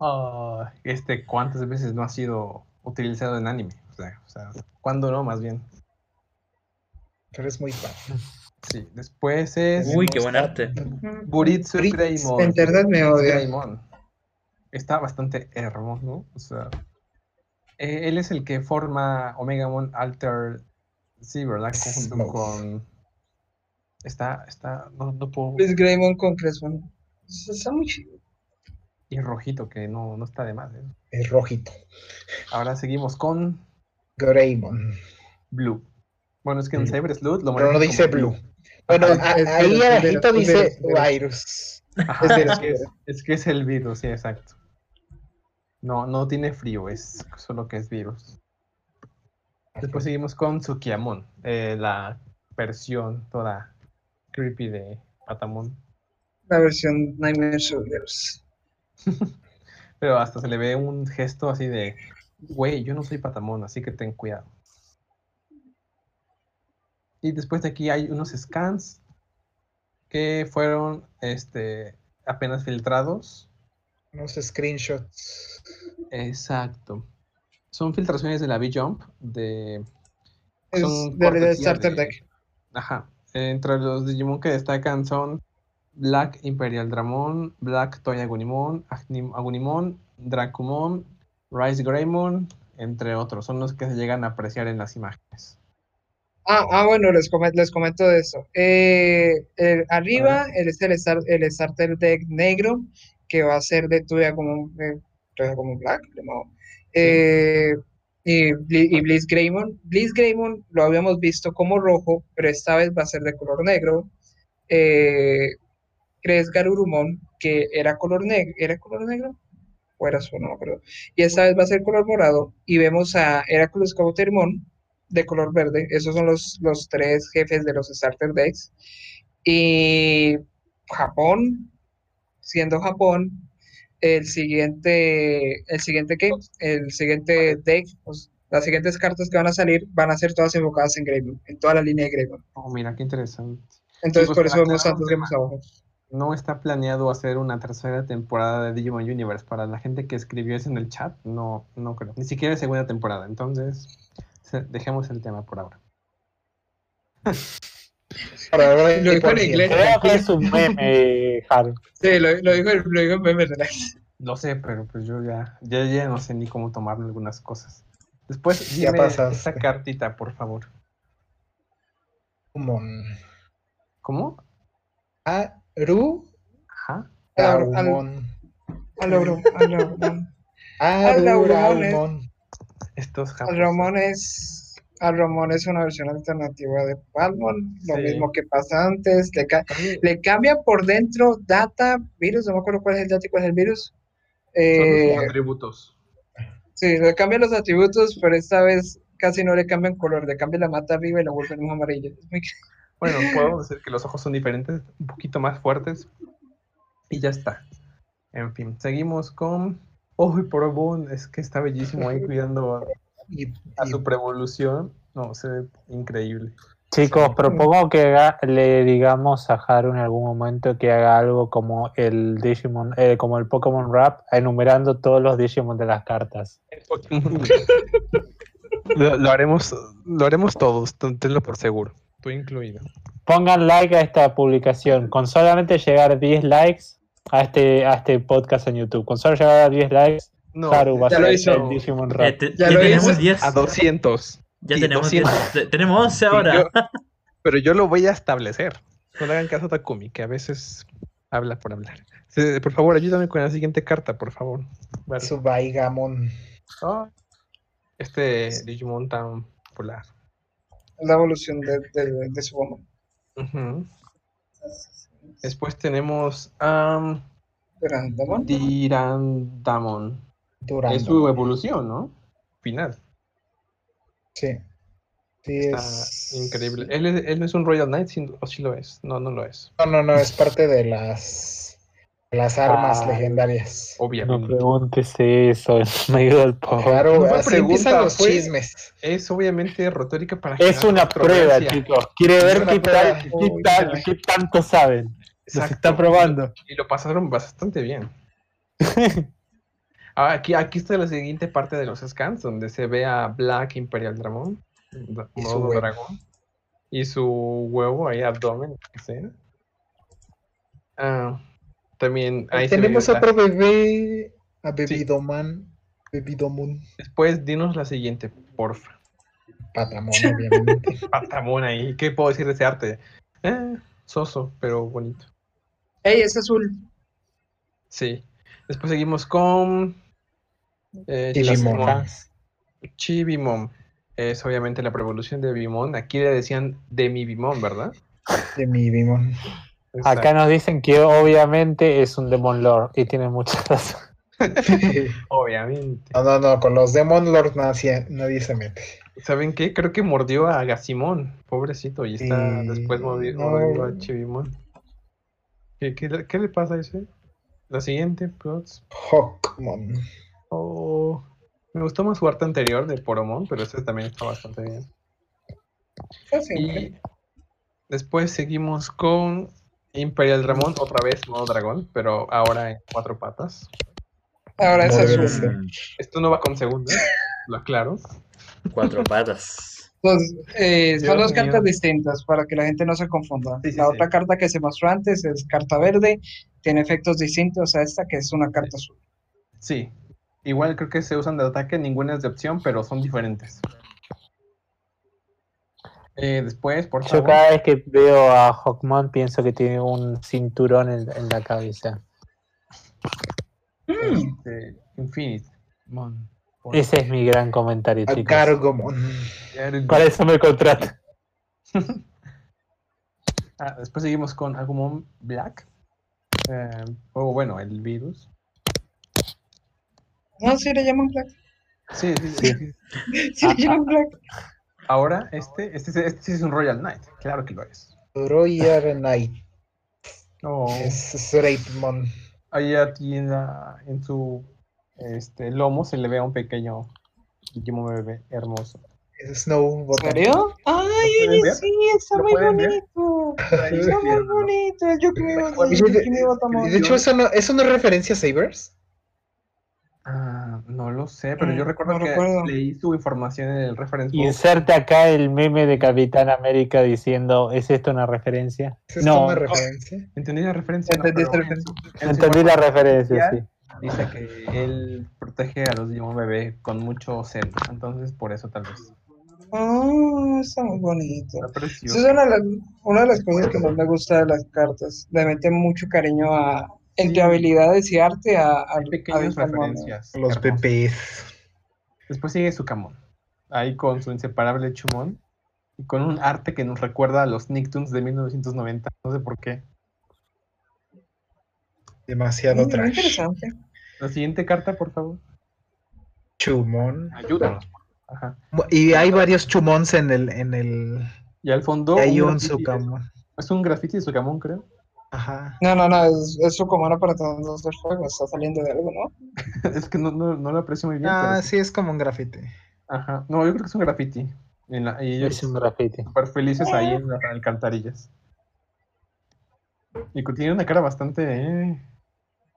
Ah, este, ¿cuántas veces no ha sido utilizado en anime? O sea, o sea, ¿cuándo no, más bien? Pero es muy fan. Sí, después es Uy, qué buen arte. Buritsu. Greymon. Internet me Buritsu odia. Greymon. Está bastante hermoso, ¿no? O sea, eh, él es el que forma Omegamon Alter, sí, ¿verdad? Junto Smooth. con... Está, está, no, no puedo... Chris Greymon con Crespo. Está muy chido. Y rojito, que no, no está de más. ¿eh? Es rojito. Ahora seguimos con Greymon. Blue. Bueno, es que en Blue. Cyber Sleuth lo Pero no dice como blue. Bueno, es ahí es abajito es dice. Ajá, que virus. es que es el virus, sí, exacto. No, no tiene frío, es solo que es virus. Después seguimos con Tsukiamon, eh, la versión toda creepy de Patamon. La versión Nightmare Soldiers. Pero hasta se le ve un gesto así de, güey, yo no soy Patamon, así que ten cuidado. Y después de aquí hay unos scans que fueron este, apenas filtrados. Unos screenshots. Exacto. Son filtraciones de la V-Jump de... Es son del cortesía starter de- deck. Ajá. Entre los Digimon que destacan son Black Imperial Dramon, Black Toy Agunimon, Agunimon, Dracumon, Rice Greymon, entre otros. Son los que se llegan a apreciar en las imágenes. Ah, ah, bueno, les comento, les comento de eso. Eh, el- arriba el, es el, el starter deck negro, que va a ser de tuya como, eh, como black, de modo. Eh, y, y Blizz Greymon. Blizz Greymon lo habíamos visto como rojo, pero esta vez va a ser de color negro. Eh, Cres Garurumon, que era color negro, ¿era color negro? O era azul, no me acuerdo. Y esta vez va a ser color morado. Y vemos a Heracles Cauterimon, de color verde. Esos son los, los tres jefes de los starter decks. Y Japón, siendo Japón, el siguiente, el siguiente qué? El siguiente deck, pues, las siguientes cartas que van a salir van a ser todas enfocadas en Greymon, en toda la línea de Greymon. Oh, mira, qué interesante. Entonces pues, por eso vemos tantos Greymons abajo. No está planeado hacer una tercera temporada de Digimon Universe. Para la gente que escribió eso en el chat, no, no creo. Ni siquiera segunda temporada. Entonces, dejemos el tema por ahora. Para Lo dijo en 20%. inglés. Creo que es un meme, Haru. Sí, lo, lo dijo, lo dijo en meme, relax. Lo sé, pero pues yo ya, ya, ya no sé ni cómo tomarme algunas cosas. Después, Ya dime pasaste. esta cartita, por favor. Mon. ¿Cómo? Aru. Ajá. Al- al- Aumon. Aloro, Aloro. Aru Aumon es- Aumon. Estos Al japoneses. Ramón es, Al Ramón es una versión alternativa de Palmon, lo Sí. mismo que pasa antes, le, ca- le cambia por dentro data, virus, no me acuerdo cuál es el data y cuál es el virus. son Eh, los atributos. sí, le cambian los atributos, pero esta vez casi no le cambian color, le cambian la mata arriba y la vuelven más amarilla. Es muy- Bueno, puedo decir que los ojos son diferentes, un poquito más fuertes. Y ya está. En fin, seguimos con. Oh, y Porobon, es que está bellísimo ahí cuidando a su prevolución. No, se ve increíble. Chicos, propongo que haga- le digamos a Haru en algún momento que haga algo como el Digimon, eh, como el Pokémon Rap, enumerando todos los Digimon de las cartas. lo, lo haremos, lo haremos todos, ten- tenlo por seguro. Tú incluido. Pongan like a esta publicación. Con solamente llegar a 10 likes a este, a este podcast en YouTube. Con solo llegar a 10 likes, No, Haru va a ya lo ser hizo. el Digimon Eh, Rap. te- Ya ya lo tenemos hice. 10. a 200. Ya Sí, tenemos 10. 200. Te- Tenemos 11 Sí, ahora. yo- pero yo lo voy a establecer. No le hagan caso a Takumi, que a veces habla por hablar. Por favor, ayúdame con la siguiente carta, por favor. Vale. Subaigamon. Ah, Este Digimon tan popular. La evolución de, de, de su bomba. Ujú. Después tenemos a Grandamon. Dirandamon. Durando. Es su evolución, ¿no? Final. Sí. Sí, Está es. increíble. Él, es- él no es un Royal Knight, o sí lo es. No, no lo es. No, no, no, es parte de las, las armas Ay. legendarias. No Obviamente. preguntes eso en medio del podcast. Claro, No así empiezan los fue- chismes. Es obviamente retórica para Es una prueba, chicos. Quiere Es ver qué, prueba. tal, qué, tal- qué tanto saben. Los Exacto. está probando. Y lo pasaron bastante bien. Ah, aquí, aquí está la siguiente parte de los scans, donde se ve a Black Imperial Dramon, d- Y su dragón, y su huevo ahí, abdomen, lo que sea. Ah, también ahí Tenemos la- otro bebé, a Bebidoman, Bebidomun, Después, dinos la siguiente, porfa. Patamón, obviamente. Patamón ahí, ¿qué puedo decir de ese arte? Eh, soso, pero bonito. ¡Ey, es azul! Sí. Después seguimos con. Eh. Chibimon. Chibimon. Es obviamente la prevolución de Bimon. Aquí le decían de mi Bimon, ¿verdad? De mi Bimon. Acá nos dicen que obviamente es un Demon Lord y tiene mucha razón. Obviamente. No, no, no, con los Demon Lord nadie, nadie se mete. ¿Saben qué? Creo que mordió a Gasimon, pobrecito, y está Sí, después mordi- no. mordiendo a Chibimon. ¿Qué, qué, le- qué le pasa a ese? La siguiente, plots. Hawkmon. Oh, me gustó más su arte anterior de Poromon, pero este también está bastante bien. Fue simple. Y después seguimos con Imperial Dramon, otra vez modo dragón, pero ahora en cuatro patas. Ahora es azul. Esto no va con segunda, lo aclaro. Cuatro patas. Entonces, eh, son dos mío. cartas distintas para que la gente no se confunda. Sí, sí, la sí. otra carta que se mostró antes es carta verde, tiene efectos distintos a esta que es una carta azul. Sí, igual creo que se usan de ataque, ninguna es de opción, pero son diferentes. Eh, después, por Yo cada vez que veo a Hawkman pienso que tiene un cinturón en, en la cabeza. Mm, este, Infinite. Mon. Por- Ese es mi gran comentario, A chicos. Gargomon. Para eso me contrato. Ah, después seguimos con Agumon Black. Eh, o bueno, el virus. No, sí le llaman Black. Sí, sí, sí. sí. Sí le llaman Black. Ahora, este, este, este sí es un Royal Knight. Claro que lo es. Royal Knight. No, Es Raidmon. ahí aquí en, la- en su este, lomo se le ve a un pequeño Digimon bebé hermoso. Es Snow ¿En Bottom. serio? Ay, oye, ver? sí, está ¿Lo muy bonito. Está muy bonito. El Yukimi Recuerda- el Yukimi Botamon. De hecho, eso no, eso no es referencia a Sabers. No lo sé, pero yo Mm, recuerdo no que recuerdo. leí su información en el reference book. Inserte acá el meme de Capitán América diciendo, ¿es esto una referencia? ¿Es esto No, una referencia? Entendí la referencia. Entendí pero esta en su- en su entendí la referencia, sí. Dice que él protege a los Digimon bebé con mucho celo, entonces por eso tal vez. Ah, está muy bonito. Está Esa es una de, las, una de las cosas que más me gusta de las cartas. Le mete mucho cariño a, entre Sí. habilidades y arte a, a, pequeñas referencias. Los bebés. Después sigue Sukamon, ahí con su inseparable Chumon y con un arte que nos recuerda a los Nicktoons de 1990, no sé por qué. Demasiado trash. interesante. La siguiente carta, por favor. Chumon. Ayúdanos. Ajá. Y hay varios chumons en el, en el. Y al fondo. y hay un graffiti, Sukamon. Es un graffiti de Sukamon, creo. Ajá. No, no, no, es, es su comando para todos los juegos. Está saliendo de algo, ¿no? es que no, no, no lo aprecio muy bien. Ah, pero sí, es como un grafite. Ajá. No, yo creo que es un graffiti. En la- y ellos Es un graffiti. súper felices ahí en las alcantarillas. Y que tiene una cara bastante, eh,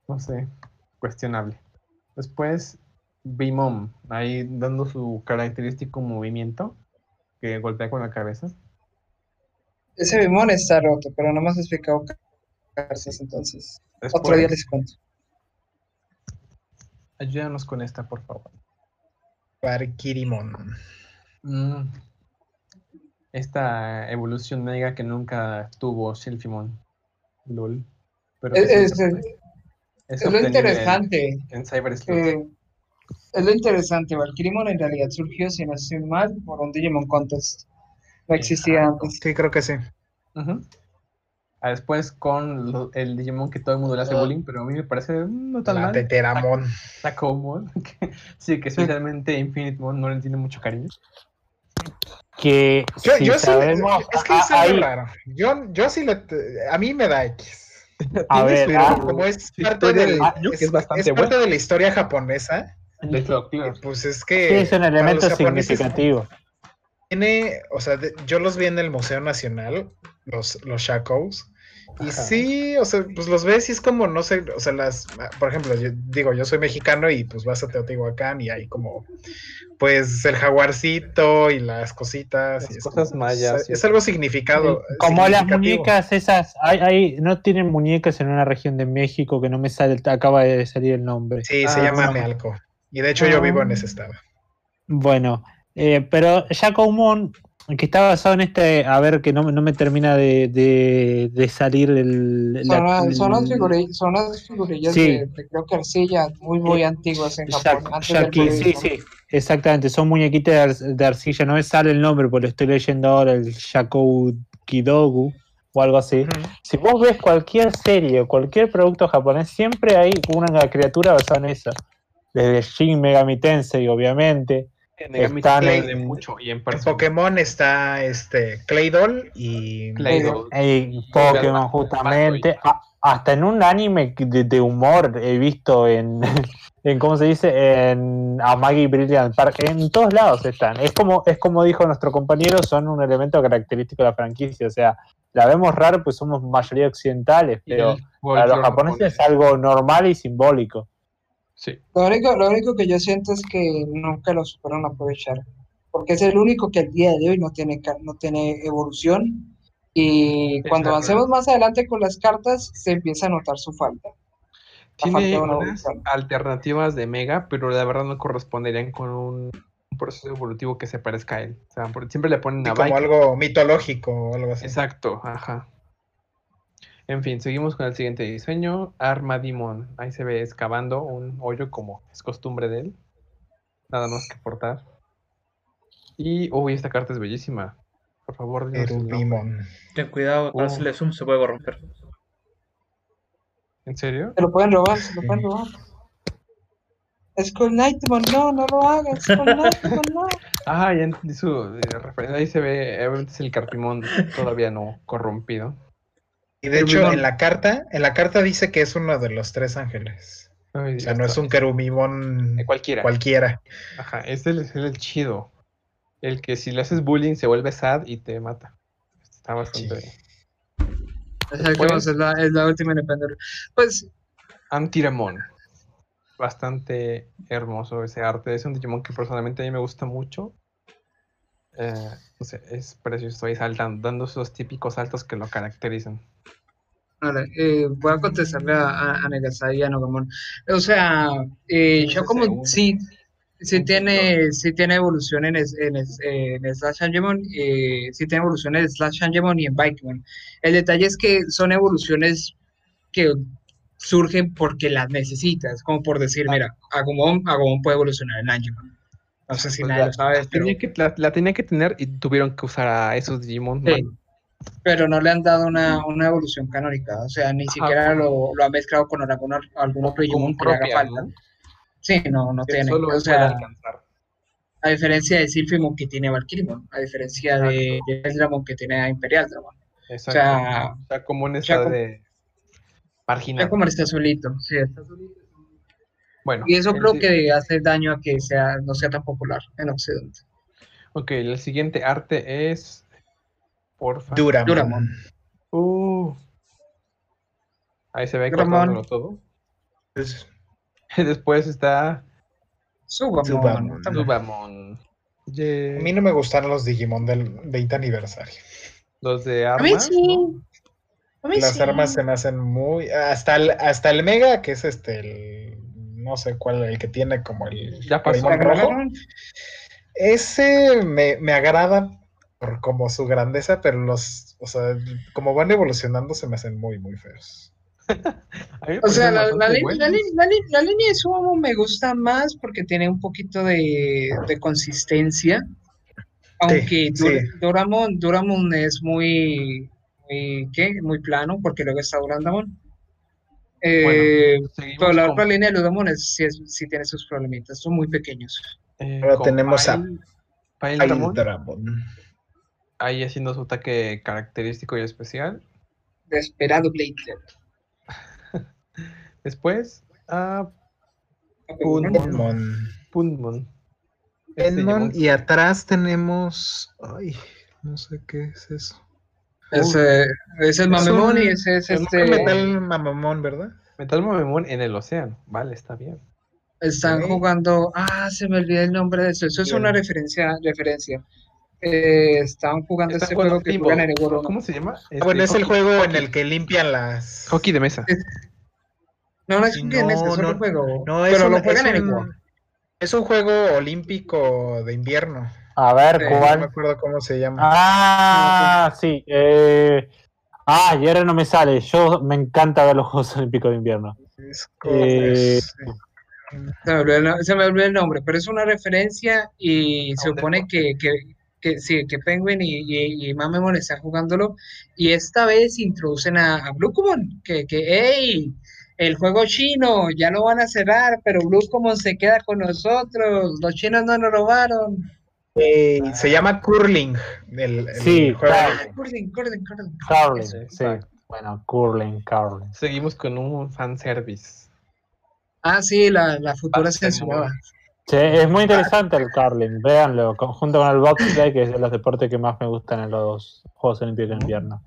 no sé, cuestionable. Después, Bimom, ahí dando su característico movimiento, que golpea con la cabeza. Ese Bimon está roto, pero no me has explicado cartas, entonces. Otro día les cuento. ayúdanos con esta, por favor. Parkirimon. Mm. Esta evolución mega que nunca tuvo Shelfimon. LOL. Pero Es, que es- sí se- es- es es lo interesante. En, en Cyber eh, es lo interesante. Valkyrimon en realidad surgió, si no estoy mal, por un Digimon Contest. No existía antes. Sí, creo que sí. Ujú. A después con lo- el Digimon que todo el mundo le hace Ah. bullying, pero a mí me parece mm, no tan La mal. Teteramon. Takomon, que- sí, que especialmente Infinite Mon no le tiene mucho cariño. Que Yo, si yo sí, es que es raro. Yo, yo sí le, a mí me da X. a ver, su- ah, Como es parte, del- de niño, que es, es bastante es parte buena. de la historia japonesa, De hecho, claro. pues es sí, que es un elemento significativo. tiene, o sea, de- yo los vi en el Museo Nacional, los, los Shakos, y Ajá. sí, o sea, pues los ves y es como, no sé, o sea, las, por ejemplo, yo digo, yo soy mexicano y pues vas a Teotihuacán y hay como, pues el jaguarcito y las cositas. Las y es cosas como, mayas Es, algo significado. Como las muñecas esas, hay, hay- no tienen muñecas en una región de México que no me sale, acaba de salir el nombre. Sí, se Ah, llama no. Mealco. Y de hecho yo vivo en Ah. ese estado. Bueno, eh, pero Jacomon, que está basado en este, a ver, que no, no me termina de, de- de salir el... Son, la- son las el- figuri- son las figurillas Sí. de, de creo que arcilla, muy, muy antiguas en Japón. antes del sí, sí, exactamente, son muñequitas de, ar- de arcilla, no me sale el nombre, porque lo estoy leyendo ahora, el Shakou Kidogu o algo así. Si vos ves cualquier serie o cualquier producto japonés, siempre hay una criatura basada en eso. Desde Shin Megami Tensei, obviamente. En mucho y. Pokémon está este Claydol y Claydol. Pokémon, justamente. A- hasta en un anime de, de humor he visto en, en, ¿cómo se dice? En Amagi Brilliant Park. En todos lados están. Es como, es como dijo nuestro compañero, son un elemento característico de la franquicia. O sea, la vemos raro, pues somos mayoría occidentales, pero para los japoneses es algo normal y simbólico. Sí. Lo único, lo único que yo siento es que nunca lo supieron aprovechar, porque es el único que al día de hoy no tiene, no tiene evolución y cuando Exacto. avancemos más adelante con las cartas se empieza a notar su falta. Tiene unas alternativas de Mega, pero la verdad no corresponderían con un, proceso evolutivo que se parezca a él. O sea, siempre le ponen a como Viking. algo mitológico o algo así. Exacto, ajá. En fin, seguimos con el siguiente diseño. Armadimon. Ahí se ve excavando un hoyo como es costumbre de él. Nada más que portar. Y, uy, esta carta es bellísima. Por favor. Erudimon. Ten cuidado, con Oh. hacerle zoom se puede corromper. ¿En serio? Se lo pueden robar, se lo pueden robar. Skull Knightmon, no, no lo hagas, Skull Knightmon, no. Ah, ya entendí su eh, referencia. Ahí se ve, obviamente es el Carpimón todavía no corrompido. Y de hecho, en la carta, en la carta dice que es uno de los tres ángeles. Ay, O sea, no está. es un querubimon Eh, cualquiera. cualquiera. Ajá, es el, es el chido. El que si le haces bullying se vuelve sad y te mata. Está bastante. Exacto, Pues- es la, es la última independencia. Pues Antiramon. Bastante hermoso ese arte. Es un Digimon que personalmente a mí me gusta mucho. Eh, es precioso. Ahí saltando, dando esos típicos saltos que lo caracterizan. Vale, eh, voy a contestarle a, a, a Negasai y a Nogamon. O sea, eh, yo como sí, sí tiene, sí tiene evolución en, es- en, es- en Slash Angemon, eh, sí tiene evolución en Slash Angemon y en Bikemon. El detalle es que son evoluciones que surgen porque las necesitas, como por decir, mira, Agumon, Agumon puede evolucionar en Angemon. No sé si Pues nadie la- lo sabe, pero, Tenía que, la, la tenía que tener y tuvieron que usar a esos Digimon. Sí. pero no le han dado una, una evolución canónica. O sea, ni Ajá, siquiera como- lo, lo ha mezclado con algún, algún otro Digimon que le haga falta. ¿no? Sí, no, no tiene. O sea, alcanzar. a diferencia de Sylphimon que tiene Valkyrimon, a diferencia de, de Esdramon que tiene a Imperial Dramon. Exacto. sea, O sea, como en como- de marginal. como está solito, sí, está solito. Bueno, Y eso creo que hace daño a que sea, no sea tan popular en Occidente. Ok, el siguiente arte es. Porfa. Duramon. Duramon. Uh. Ahí se ve cortándolo todo. Es- Después está Subamon. Subamon. A mí no me gustaron los Digimon del 20 aniversario. Los de A mí armas. sí. ¿no? A mí Las sí. armas se me hacen muy. Hasta el, hasta el Mega, que es este, el. No sé cuál, el que tiene como el. Ya pasó. Rojo. Ese me, me agrada por como su grandeza, pero los. O sea, como van evolucionando, se me hacen muy, muy feos. O sea, la, la, la la línea de Subamon me gusta más porque tiene un poquito de, de consistencia. Aunque Sí, Dur- sí. Doramon es muy, muy, ¿qué? Muy plano, porque luego está Durandamon. Eh, Seguimos pero la con- otra línea de Ludamon es, sí, es- sí tiene sus problemitas, son muy pequeños. eh, Ahora con tenemos a Dramon. ahí haciendo su ataque característico y especial. Desesperado Blazer. Después, a Pokémon. Edmon. Punmon. Este y atrás tenemos. Ay, no sé qué es eso. Ese, ese es Es Mamemon un- y ese es Es este. un metal mamamón, ¿verdad? Metal Mamemon en el océano. Vale, está bien. Están jugando. Ah, se me olvidó el nombre de eso. Eso es Bien. una referencia. referencia. Eh, estaban jugando este juego que juegan en el World ¿Cómo se llama? Ah, bueno, es Este, el hockey- juego en hockey. el que limpian las. Hockey de mesa. No, no es Sí, un game, es no, no, juego. No, es pero un, lo es juegan en el un- World. es un juego olímpico de invierno. A ver, Eh, No me ¿cuál? acuerdo cómo se llama. Ah, sí. eh, Ah, y ahora no me sale. Yo me encanta ver los Juegos Olímpicos de Invierno. Es como- Eh, es- Se me, olvidó se me olvidó el nombre, pero es una referencia y se supone que, que, que sí, que Penguin y, y, y Mamemon están jugándolo y esta vez introducen a, a Bluecomon, que, que hey, el juego chino ya lo van a cerrar, pero Bluecomon se queda con nosotros, los chinos no nos robaron. Eh, se llama Curling. El, el Sí, juego. Ah, curling, curling, curling. Curling, Eso. sí. exacto. Bueno, curling, curling. Seguimos con un fanservice. Ah, sí, la, la futura Ah, censurada. Sí, es muy interesante el curling, véanlo, junto con el bobsleigh, que es de los deportes que más me gustan en los Juegos Olímpicos de Invierno.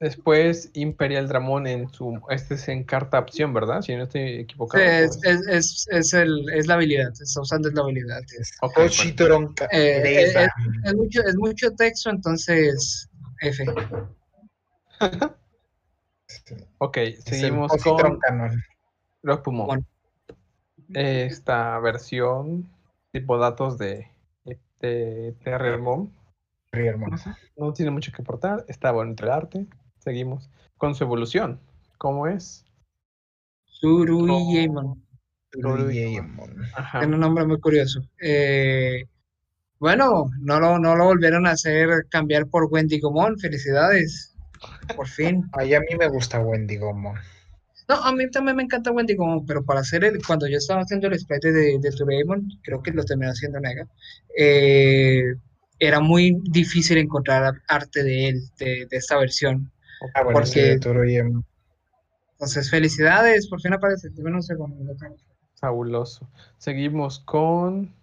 Después Imperial Dramon en su. Este es en carta opción, ¿verdad? Si no estoy equivocado. Es, pues. es, es, es, el, es la habilidad, está usando la habilidad. Ok, Toshitoron Ka- Eh, eh, Es mucho, es mucho texto, entonces F. ok, Es seguimos con Pumon. Bueno. Esta versión, tipo datos de, de Terriermon. Muy hermoso. No tiene mucho que aportar. Está bonito el arte. Seguimos con su evolución. ¿Cómo es? Doraemon. Ajá. Tiene un nombre muy curioso. Eh, bueno, no lo, no lo volvieron a hacer cambiar por Wendigomon. Felicidades. Por fin. Ay, a mí me gusta Wendigomon. No, a mí también me encanta Wendigomon, pero para hacer el, cuando yo estaba haciendo el sprite de, de Doraemon, creo que lo terminé haciendo Nega, eh, era muy difícil encontrar arte de él, de, de esta versión. Ah, bueno, Porque- sí, de Doraemon. Entonces, felicidades, por fin aparece. Un segundo. Fabuloso. Seguimos con.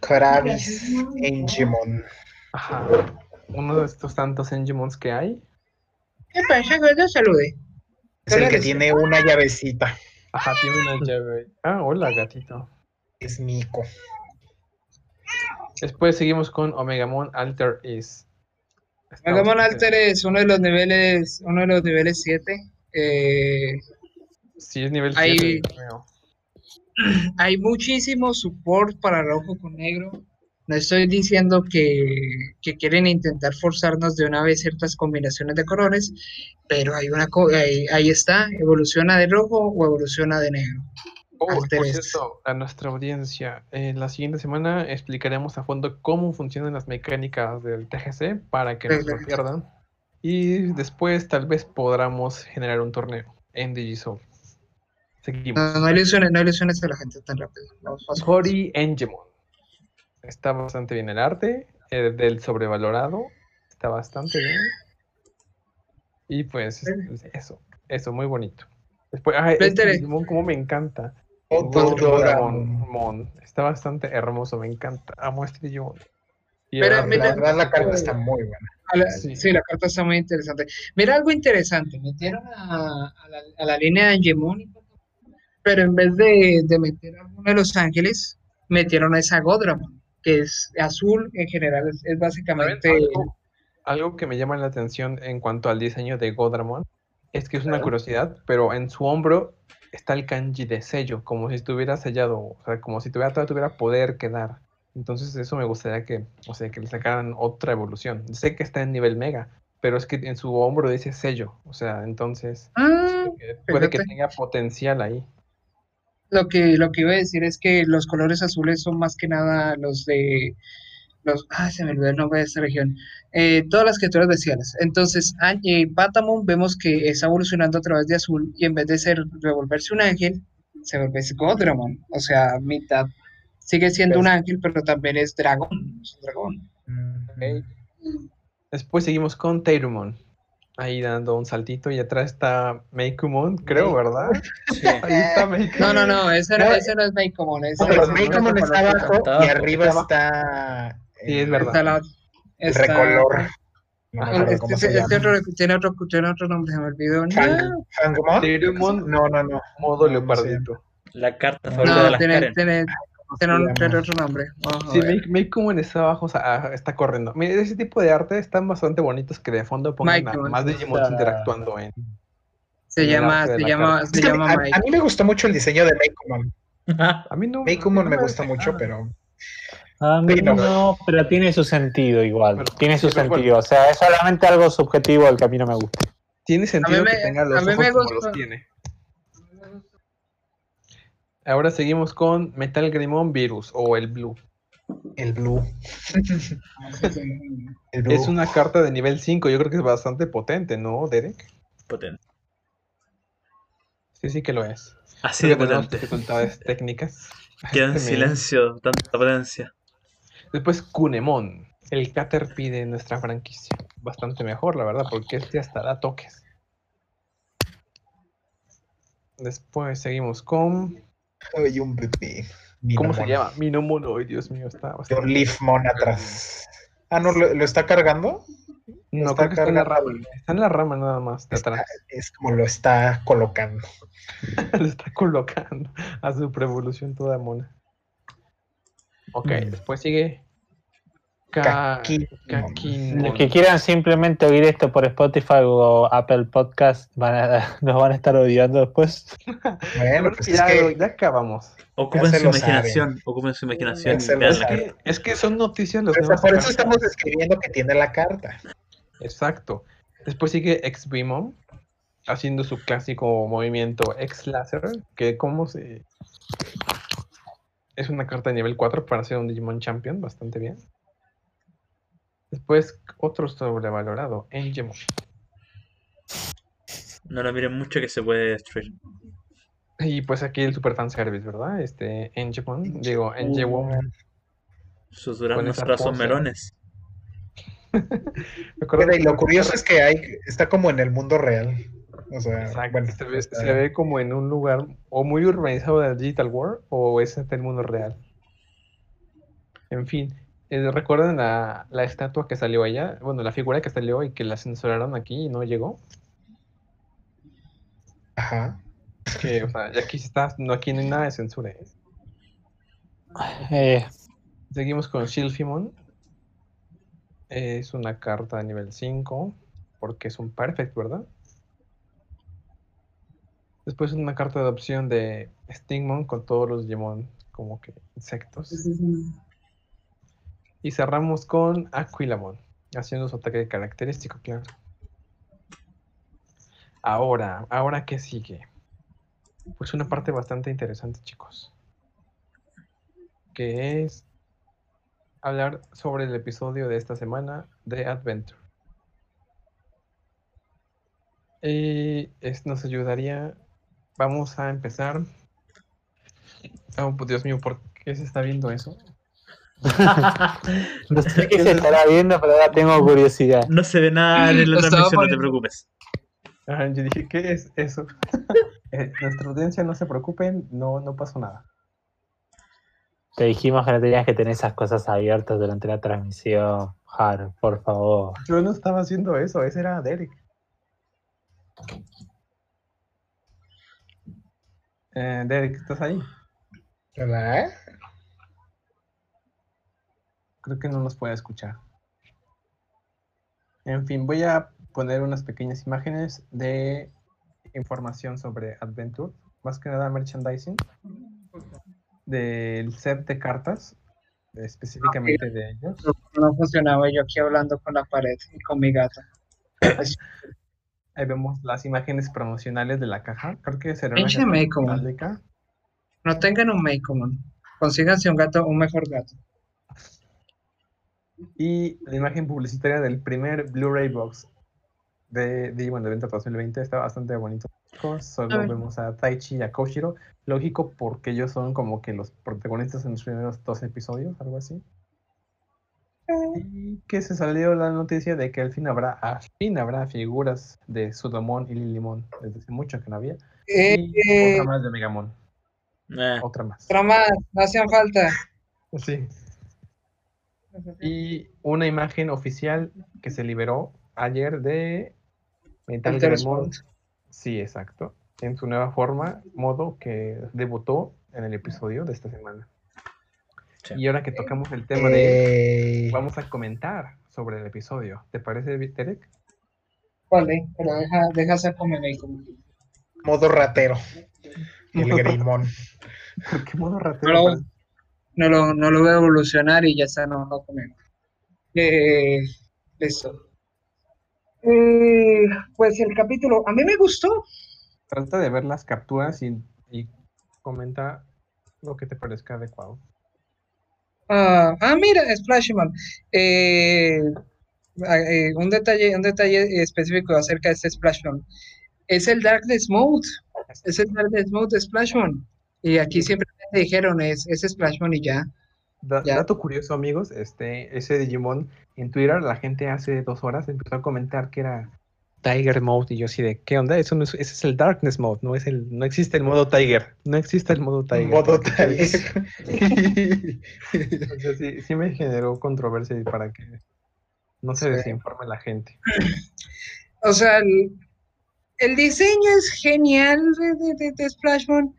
Kravis Engemon. Ajá. Uno de estos tantos Engemons que hay. ¿Qué pasa? Yo salude. Es el que Eres- tiene una llavecita. Ajá, tiene una llave. Ah, hola, gatito. Es Nico. Después seguimos con Omegamon Alter Is. Bastante- Alter es uno de los niveles, uno de los niveles 7. Eh, Sí, es nivel Ahí- 7. creo. hay muchísimo support para rojo con negro. No estoy diciendo que, que quieren intentar forzarnos de una vez ciertas combinaciones de colores, pero hay una co- ahí, ahí está, evoluciona de rojo o evoluciona de negro. Oh, por cierto, a nuestra audiencia, en la siguiente semana explicaremos a fondo cómo funcionan las mecánicas del TGC para que no se pierdan. Y después tal vez podamos generar un torneo en Digisoul. Seguimos. No, no ilusiones, no ilusiones a la gente tan rápido. Hori Engemon. Está bastante bien el arte, eh, del sobrevalorado. Está bastante bien. Y pues es- eso, eso, muy bonito. Después, ah, este. Digimon como me encanta. Otro Doraemon. Doraemon. Mon. Está bastante hermoso, me encanta. Amo este Digimon. Y Pero ahora- mira, La verdad, la carta está muy buena. La- Sí. sí. la carta está muy interesante. Mira algo interesante, metieron a, a la, a la línea de Angemon, pero en vez de, de meter a uno de los ángeles, metieron a esa Godramon, que es azul en general, es, básicamente... Algo, algo que me llama la atención en cuanto al diseño de Godramon es que es una Claro. curiosidad, pero en su hombro está el kanji de sello, como si estuviera sellado, o sea, como si tuviera, tuviera poder que dar. Entonces eso me gustaría que, o sea, que le sacaran otra evolución. Sé que está en nivel mega, pero es que en su hombro dice sello, o sea, entonces Ah, eh, puede que tenga potencial ahí. lo que, lo que iba a decir es que los colores azules son más que nada los de los, ah, se me olvidó el nombre de esta región, eh, todas las criaturas bestiales. Entonces, eh, Batamon vemos que está evolucionando a través de azul y en vez de ser revolverse un ángel, se vuelve Godramon, o sea, mitad. Sigue siendo un ángel, pero también es dragón. es un dragón. Después seguimos con Teirumon. Ahí dando un saltito y atrás está Meikumon, creo, ¿verdad? Sí. Ahí está Meikumon. No, no, no, ese no, No, ese no es Meikomon. ese No, ese está es abajo y arriba está. Sí, es eh, verdad. Está la- está- recolor. No acuerdo Este, este otro, tiene, otro, tiene otro nombre, se me olvidó. No, Fang- Fangomon. Teirumon, No, no, no. modo leopardito. La carta favorita de no las tiene, tiene, tiene, un- se tiene llama? otro nombre. Vamos Sí, ver. Meik- Meikumon está abajo, o sea, ah, está corriendo. Mira, ese tipo de arte están bastante bonitos que de fondo pongan a más Digimon Está- interactuando en. Se el llama, de se la llama, se llama a, Mike. a mí me gustó mucho el diseño de Meikumon. A mí no. Meikumon no me me gusta mucho, nada. pero. A mí Sí, no. no, pero tiene su sentido igual. Pero- tiene su sentido. O sea, es solamente algo subjetivo al que a mí no me gusta. Tiene sentido me- que tenga los ojos me como los tiene. Ahora seguimos con Metal Greymon Virus o el Blue. El blue. El blue. Es una carta de nivel 5, yo creo que es bastante potente, ¿no, Derek? Potente. Sí, sí que lo es. Así de potente. dificultades técnicas. Queda en Este, silencio, tanta potencia. Después Kunemon, el Caterpie de nuestra franquicia. Bastante mejor, la verdad, porque este hasta da toques. Después seguimos con... Ay, un bebé. ¿Cómo se llama? Minomon. Ay, Dios mío, está bastante... Leafmon atrás. Ah, no, ¿lo, lo está cargando? No, está creo que está en la rama. Está en la rama nada más, de Está- atrás. es como lo está colocando. Lo está colocando a su prevolución toda mona. Ok, Mm. después sigue... Ka... Los que quieran simplemente oír esto por Spotify o Apple Podcast van a- nos van a estar odiando después. Bueno, pues es ya, que ya acabamos. Ocupen su imaginación. Ocupen su imaginación. Es la saben. carta. que, es que son noticias los nuevos por eso estamos escribiendo que tiene la carta. Exacto. Después sigue X-Beamon haciendo su clásico movimiento X-Laser, que como se... Es una carta de nivel 4 para ser un Digimon Champion, bastante bien. Después otro sobrevalorado, Engemon. No lo miren mucho que se puede destruir. Y pues aquí el super fan service, ¿verdad? Este Engemon, digo, Engemon. Sus son pose. melones. Mira, y que lo curioso es que hay, está como en el mundo real. O sea, Exacto, bueno, se, ve, está- se ve como en un lugar o muy urbanizado de la Digital World o es en el mundo real. En fin, eh, ¿recuerdan la, la estatua que salió allá? Bueno, la figura que salió y que la censuraron aquí y no llegó. Ajá. Que, o sea, ya aquí está, no aquí no hay nada de censura. ¿eh? Eh, Seguimos con Shilfimon. Es una carta de nivel 5 porque es un perfect, ¿verdad? Después una carta de opción de Stingmon con todos los Digimon como que insectos. Y cerramos con Aquilamon, haciendo su ataque característico, claro. Ahora, ahora qué sigue? Pues una parte bastante interesante, chicos. Que es hablar sobre el episodio de esta semana de Adventure. Y es- nos ayudaría. Vamos a empezar. Oh, pues, Dios mío, ¿por qué se está viendo eso? no sé qué se estará viendo, pero ahora tengo curiosidad. No se ve nada en la transmisión, no te preocupes. Ah, yo dije, ¿qué es eso? Eh, nuestra audiencia, no se preocupen, no, no pasó nada. Te dijimos que no tenías que tener esas cosas abiertas durante la transmisión. Jaro, por favor. Yo no estaba haciendo eso, ese era Derek. Eh, Derek, ¿estás ahí? ¿Verdad? Creo que no nos puede escuchar. En fin, voy a poner unas pequeñas imágenes de información sobre Adventure, más que nada merchandising, del set de cartas, específicamente de ellos. No, no funcionaba yo aquí hablando con la pared y con mi gata. Ahí vemos las imágenes promocionales de la caja. Creo que será una metálica. No tengan un Meikomon. Consíganse un gato, un mejor gato. Y la imagen publicitaria del primer Blu-ray box de Digimon de venta 2020 está bastante bonito. Solo vemos a Taichi y a Koshiro. Lógico, porque ellos son como que los protagonistas en los primeros dos episodios, algo así. Y que se salió la noticia de que al fin habrá, al fin habrá figuras de Sudomon y Lilimon. Desde hace mucho que no había. Eh, Y eh, otra más de Megamon. Eh, Otra más. otra más, no hacían falta. Sí. Y una imagen oficial que se liberó ayer de Metal. Sí, exacto. En su nueva forma, modo que debutó en el episodio de esta semana. Sí. Y ahora que tocamos el tema de Eh, vamos a comentar sobre el episodio. ¿Te parece, Terek? Vale, pero deja, deja hacer como me como- modo ratero. El Grimón. ¿Por qué modo ratero? No, no lo, no lo voy a evolucionar y ya está, no lo comemos. Eh, listo. Eh, pues el capítulo, a mí me gustó. Trata de ver las capturas y, y comenta lo que te parezca adecuado. Ah, ah, mira, Splashman. Eh, ah, eh, un detalle, un detalle específico acerca de este Splashman. Es el Darkness Mode. Es el Darkness Mode de Splashman. Y aquí siempre dijeron es, es Splashman y ya. Da- Ya. dato curioso, amigos, este, ese Digimon en Twitter, la gente hace dos horas empezó a comentar que era Tiger Mode y yo así de, ¿qué onda? Eso no es, ese es el Darkness Mode, no es el, no existe el modo Tiger, no existe el modo Tiger. Modo Tiger. o sea, sí, sí me generó controversia y para que no se Sí. desinforme la gente. O sea, el, el diseño es genial de, de, de- Splashman,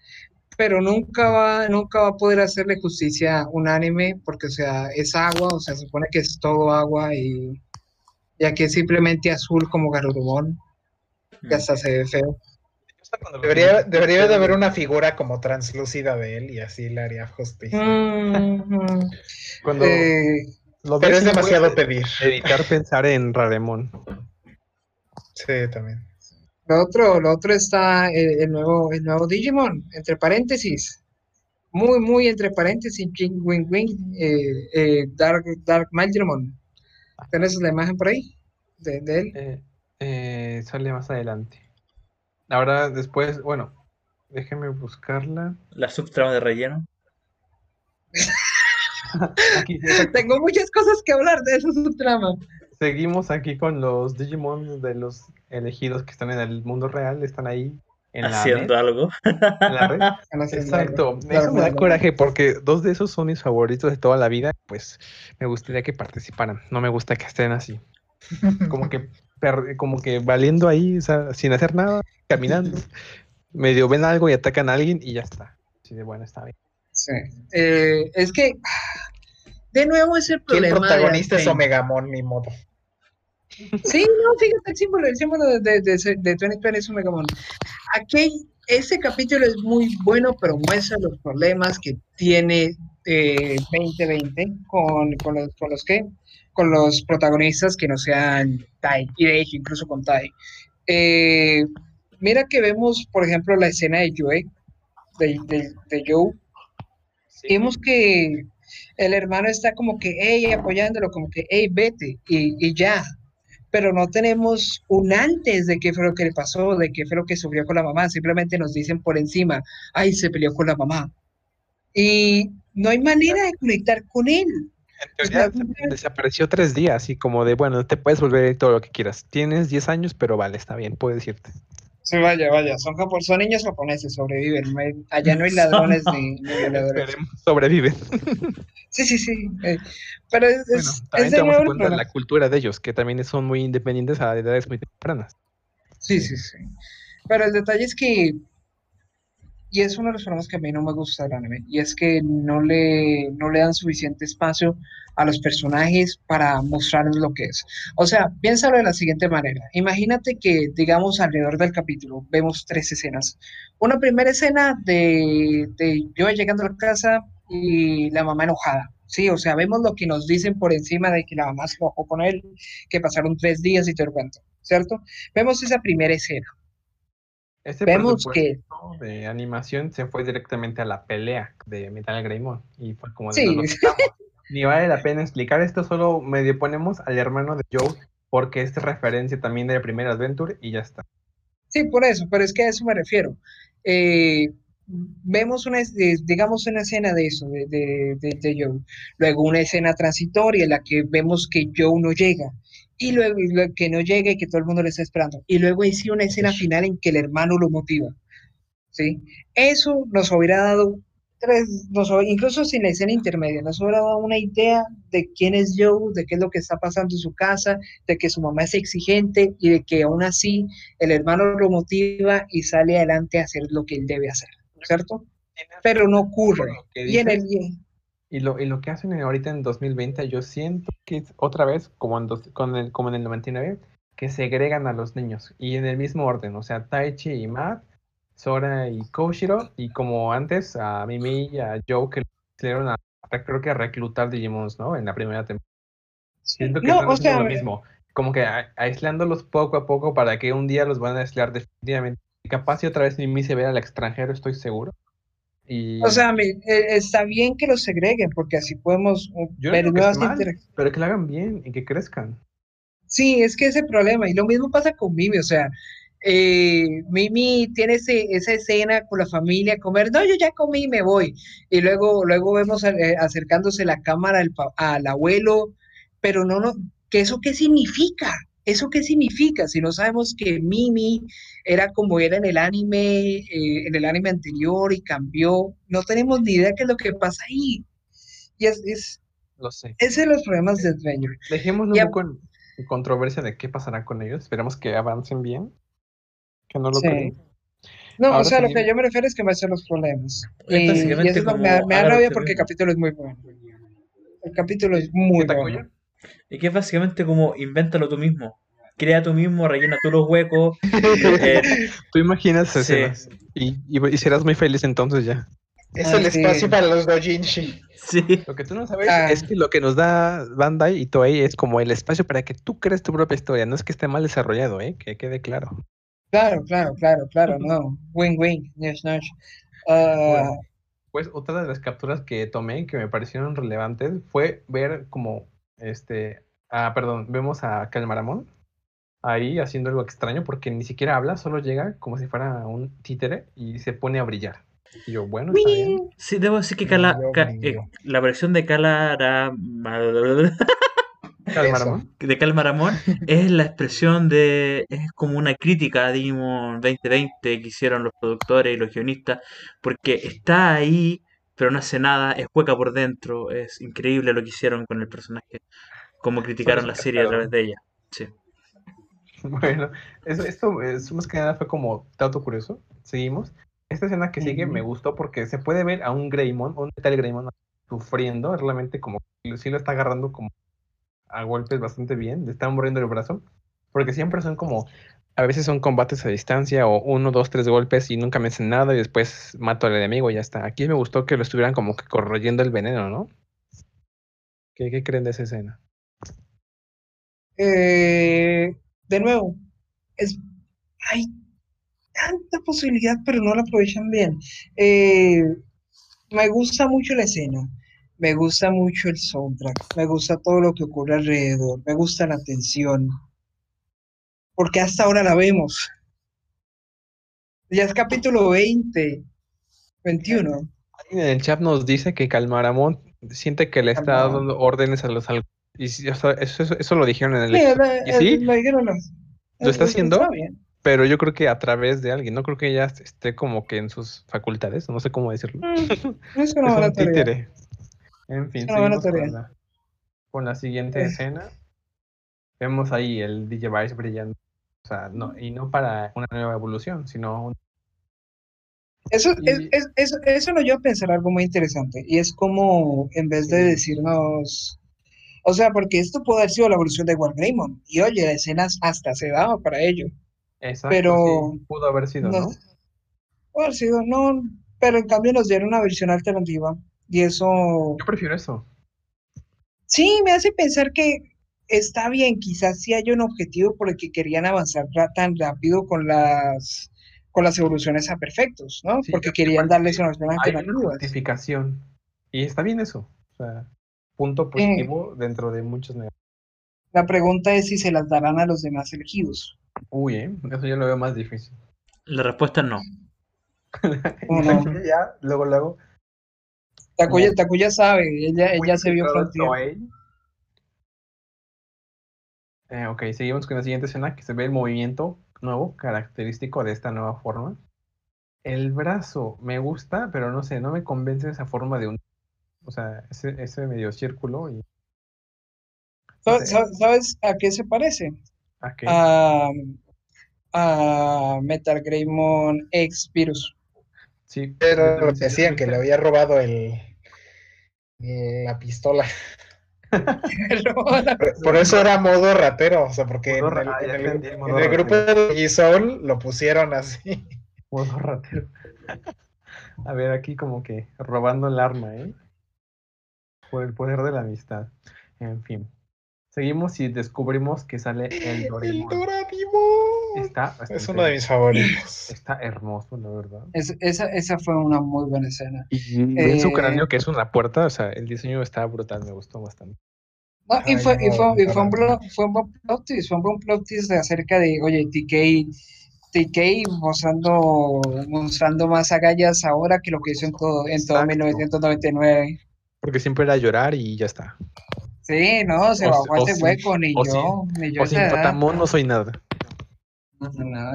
pero nunca va, nunca va a poder hacerle justicia a un anime, porque, o sea, es agua, o sea, se supone que es todo agua y ya que es simplemente azul como Garurumon, que hasta se ve feo. Debería, debería de haber una figura como translúcida de él y así le haría justicia. Mm, Cuando eh, lo Pero es demasiado pedir. evitar pensar en Raremon. Sí, también. lo otro, lo otro está el, el nuevo, el nuevo Digimon, entre paréntesis. Muy, muy entre paréntesis, Wing Wing, eh, eh, Dark, Dark. ¿Tienes la imagen por ahí? De, de él. Eh, eh, sale más adelante. Ahora después, bueno, déjeme buscarla. la subtrama de relleno. Aquí. Tengo muchas cosas que hablar de eso, su trama. Seguimos aquí con los Digimon de los elegidos que están en el mundo real, están ahí en la, haciendo algo. en la red. Exacto, algo. eso me da Claro, coraje porque dos de esos son mis favoritos de toda la vida, pues me gustaría que participaran, no me gusta que estén así, como que, per- como que valiendo ahí, o sea, sin hacer nada, caminando, medio ven algo y atacan a alguien y ya está. Así de bueno, está bien. Sí. Eh, es que, de nuevo, es el Aquí el problema. de protagonista es. Omegamon, ni modo. Sí, no, fíjate, el símbolo, el símbolo de, de, de, de 2020 es un Megamon. Aquí, ese capítulo es muy bueno, pero muestra los problemas que tiene eh, 2020 con, con, los, con los que, con los protagonistas que no sean Tai, y de hecho, incluso con Tai. Eh, mira que vemos, por ejemplo, la escena de Joe, de, de, de Joe, vemos que el hermano está como que, hey, apoyándolo, como que, hey, vete, y, y ya. Pero no tenemos un antes de qué fue lo que le pasó, de qué fue lo que sufrió con la mamá. Simplemente nos dicen por encima, ay, se peleó con la mamá. Y no hay manera de conectar con él. En teoría, desapareció tres días y como de, bueno, te puedes volver todo lo que quieras. Tienes 10 años, pero vale, está bien, puedes irte. Sí, vaya, vaya, son, japo- son niños japoneses, sobreviven. no hay- allá no hay ladrones ni, ni violadores. Esperemos, sobreviven. Sí, sí, sí. eh, pero es, Bueno, es- también tenemos en cuenta la cultura de ellos, que también son muy independientes a edades muy tempranas. Sí, sí, sí. Pero el detalle es que, y es uno de los problemas que a mí no me gusta del anime, y es que no le, no le dan suficiente espacio a los personajes para mostrarles lo que es. O sea, piénsalo de la siguiente manera. Imagínate que, digamos, alrededor del capítulo vemos tres escenas. Una primera escena de, de yo llegando a la casa y la mamá enojada. Sí, o sea, vemos lo que nos dicen por encima de que la mamá se enojó con él, que pasaron tres días y te lo cuento, ¿cierto? Vemos esa primera escena. Ese Vemos que de animación se fue directamente a la pelea de Metal Greymon y fue como de Sí. no. Ni vale la pena explicar esto, solo medio ponemos al hermano de Joe porque es referencia también de la primera Adventure y ya está. Sí, por eso, pero es que a eso me refiero. Eh, vemos una, de- digamos, una escena de eso, de, de, de- de Joe. Luego una escena transitoria en la que vemos que Joe no llega. Y luego, y luego que no llega y que todo el mundo le está esperando. Y luego hay sí una escena final en que el hermano lo motiva. ¿Sí? Eso nos hubiera dado, tres, nos incluso sin la escena intermedia, nos hubiera dado una idea de quién es Joe, de qué es lo que está pasando en su casa, de que su mamá es exigente y de que aún así el hermano lo motiva y sale adelante a hacer lo que él debe hacer, ¿cierto? Pero no ocurre. Que Y en el, Y lo, y lo que hacen ahorita en 2020, yo siento que es otra vez, como en, dos- con el, como en el 99, que segregan a los niños. Y en el mismo orden, o sea, Taichi y Matt, Sora y Koshiro, y como antes, a Mimi y a Joe, que hicieron a, creo que a reclutar Digimons, ¿no? En la primera temporada. Siento que no, están o sea, lo mismo. Como que a- aislándolos poco a poco para que un día los van a aislar definitivamente. Y capaz si otra vez Mimi se vea al extranjero, estoy seguro. Y o sea, eh, está bien que los segreguen porque así podemos uh, yo ver nuevas interacciones. pero que lo hagan bien y que crezcan. Sí, es que ese problema, y lo mismo pasa con Mimi, o sea, eh, Mimi tiene ese, esa escena con la familia, comer, no, yo ya comí y me voy, y luego, luego vemos eh, acercándose la cámara al, al abuelo, pero no, no, ¿qué eso qué significa? ¿Eso qué significa? Si no sabemos que Mimi era como era en el anime, eh, en el anime anterior y cambió, no tenemos ni idea qué es lo que pasa ahí. Y es, es, Lo sé. ese es los problemas de Adventure. Dejémoslo Ya- un poco en en controversia de qué pasará con ellos. Esperemos que avancen bien. Que no lo Sí. creen. No, Ahora o sea, lo que yo me refiero es que me hacen los problemas. Y, eso me, me da rabia que porque el capítulo es muy bueno. El capítulo es muy ¿Qué, bueno. Y que es básicamente como invéntalo tú mismo. Crea tú mismo, rellena tú los huecos. eh, Tú imaginas Sí. escenas y, y, y serás muy feliz entonces ya. Es Ah, el sí. espacio para los dojinshi. sí. Lo que tú no sabes Ah. es que lo que nos da Bandai y Toei es como el espacio para que tú crees tu propia historia. No es que esté mal desarrollado, ¿eh? Que quede claro. Claro, claro, claro, claro, no. Win, win. Yes, no. Ah, Bueno, pues otra de las capturas que tomé que me parecieron relevantes fue ver como este. Ah, perdón, vemos a Calmaramón ahí haciendo algo extraño porque ni siquiera habla, solo llega como si fuera un títere y se pone a brillar. Y yo, bueno, está bien. Sí, debo decir que Cala- ca- eh, la versión de Calmaramón. de Calmaramón es la expresión de. Es como una crítica a Digimon 2020 que hicieron los productores y los guionistas, porque está ahí, pero no hace nada, es hueca por dentro, es increíble lo que hicieron con el personaje, como criticaron la serie a través de ella. Sí. Bueno, eso, esto es más que nada fue como dato curioso. Seguimos. Esta escena que sigue me gustó porque se puede ver a un Greymon, un tal Greymon sufriendo, realmente como que sí lo está agarrando como a golpes bastante bien, le está muriendo el brazo, porque siempre son como, a veces son combates a distancia o uno, dos, tres golpes y nunca me hacen nada y después mato al enemigo y ya está. Aquí me gustó que lo estuvieran como que corroyendo el veneno, ¿no? ¿Qué, creen de esa escena? eh, de nuevo, es, hay tanta posibilidad, pero no la aprovechan bien. Eh, me gusta mucho la escena, me gusta mucho el soundtrack, me gusta todo lo que ocurre alrededor, me gusta la tensión, porque hasta ahora la vemos. Ya es capítulo 20, 21. Alguien en el chat nos dice que Calmaramón siente que le está dando órdenes a los y eso, eso, eso lo dijeron en el Sí, episodio. la- ¿Y sí? lo dijeron los- ¿Lo está haciendo? está pero yo creo que a través de alguien, no creo que ella esté como que en sus facultades, no sé cómo decirlo. Mm, es Es una buena un títere. En fin, Es una buena seguimos con la, con la siguiente escena. Vemos ahí el DJ Vice brillando. O sea, no, y no para una nueva evolución, sino un- Eso, es, Y- es- eso, eso nos lleva a pensar algo muy interesante, y es como en vez de decirnos, o sea, porque esto puede haber sido la evolución de War Greymon, y oye, la escena hasta se daba para ello, Exacto, Pero- sí, pudo haber sido, no, ¿no? puede haber sido, no, pero en cambio nos dieron una versión alternativa, y eso Yo prefiero eso. sí me hace pensar que está bien, quizás sí hay un objetivo por el que querían avanzar tan rápido con las, con las evoluciones a perfectos, ¿no? Sí, Porque querían darles que una justificación. Y está bien eso. O sea, punto positivo dentro de muchos negativos. La pregunta es si se las darán a los demás elegidos. Uy, ¿eh? eso yo lo veo más difícil. La respuesta es no. ¿O no? ya, luego, luego. Takuya, Takuya sabe, ella, ella se vio. Toei. Eh, ok, seguimos con la siguiente escena que se ve el movimiento nuevo, característico de esta nueva forma. El brazo me gusta, pero no sé, no me convence esa forma de un. O sea, ese, ese medio círculo y. no ¿Sabes, sé, sabes- sabes a qué se parece? ¿a qué? A, a Metal Greymon X Virus. Sí, Pero decían que le había robado el, la pistola. Por, eso era modo ratero, o sea, porque en el, ah, en el- entendí el modo en el grupo de Gisol lo pusieron así. Modo ratero. A ver, aquí como que robando el arma, ¿eh? Por el poder de la amistad. En fin. Seguimos y descubrimos que sale el El Doraemon. Doraemon. Está, Es uno de mis favoritos. Está hermoso, la verdad. Es- esa, esa fue una muy buena escena. Y ven su Eh, cráneo, que es una puerta, o sea, el diseño está brutal, me gustó bastante. No, y Ay, fue, y no, fue, y fue un no. blo- fue un buen plot twist, fue un buen plot twist de acerca de, oye, TK, TK mostrando, mostrando más agallas ahora que lo que hizo en todo, en todo Exacto. 1999. Porque siempre era llorar y ya está. Sí, no, se bajó si- si- hueco, ni o yo, ni yo O edad. Patamón no soy nada.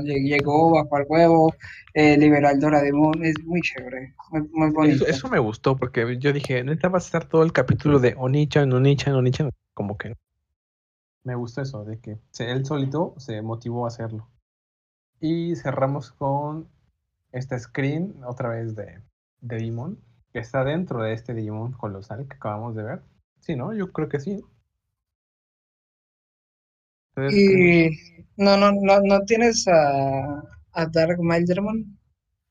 Llegó, bajó al huevo, eh, liberó al Doraemon, es muy chévere, muy, muy bonito. Eso, eso me gustó porque yo dije, neta va a estar todo el capítulo de Onichan, Onichan, Onichan. Como que no. me gustó eso, de que él solito se motivó a hacerlo. Y cerramos con esta screen otra vez de, de Digimon, que está dentro de este Digimon colosal que acabamos de ver. Sí, ¿no? Yo creo que sí. Y no, no, no, no tienes a, a Dark Milderman.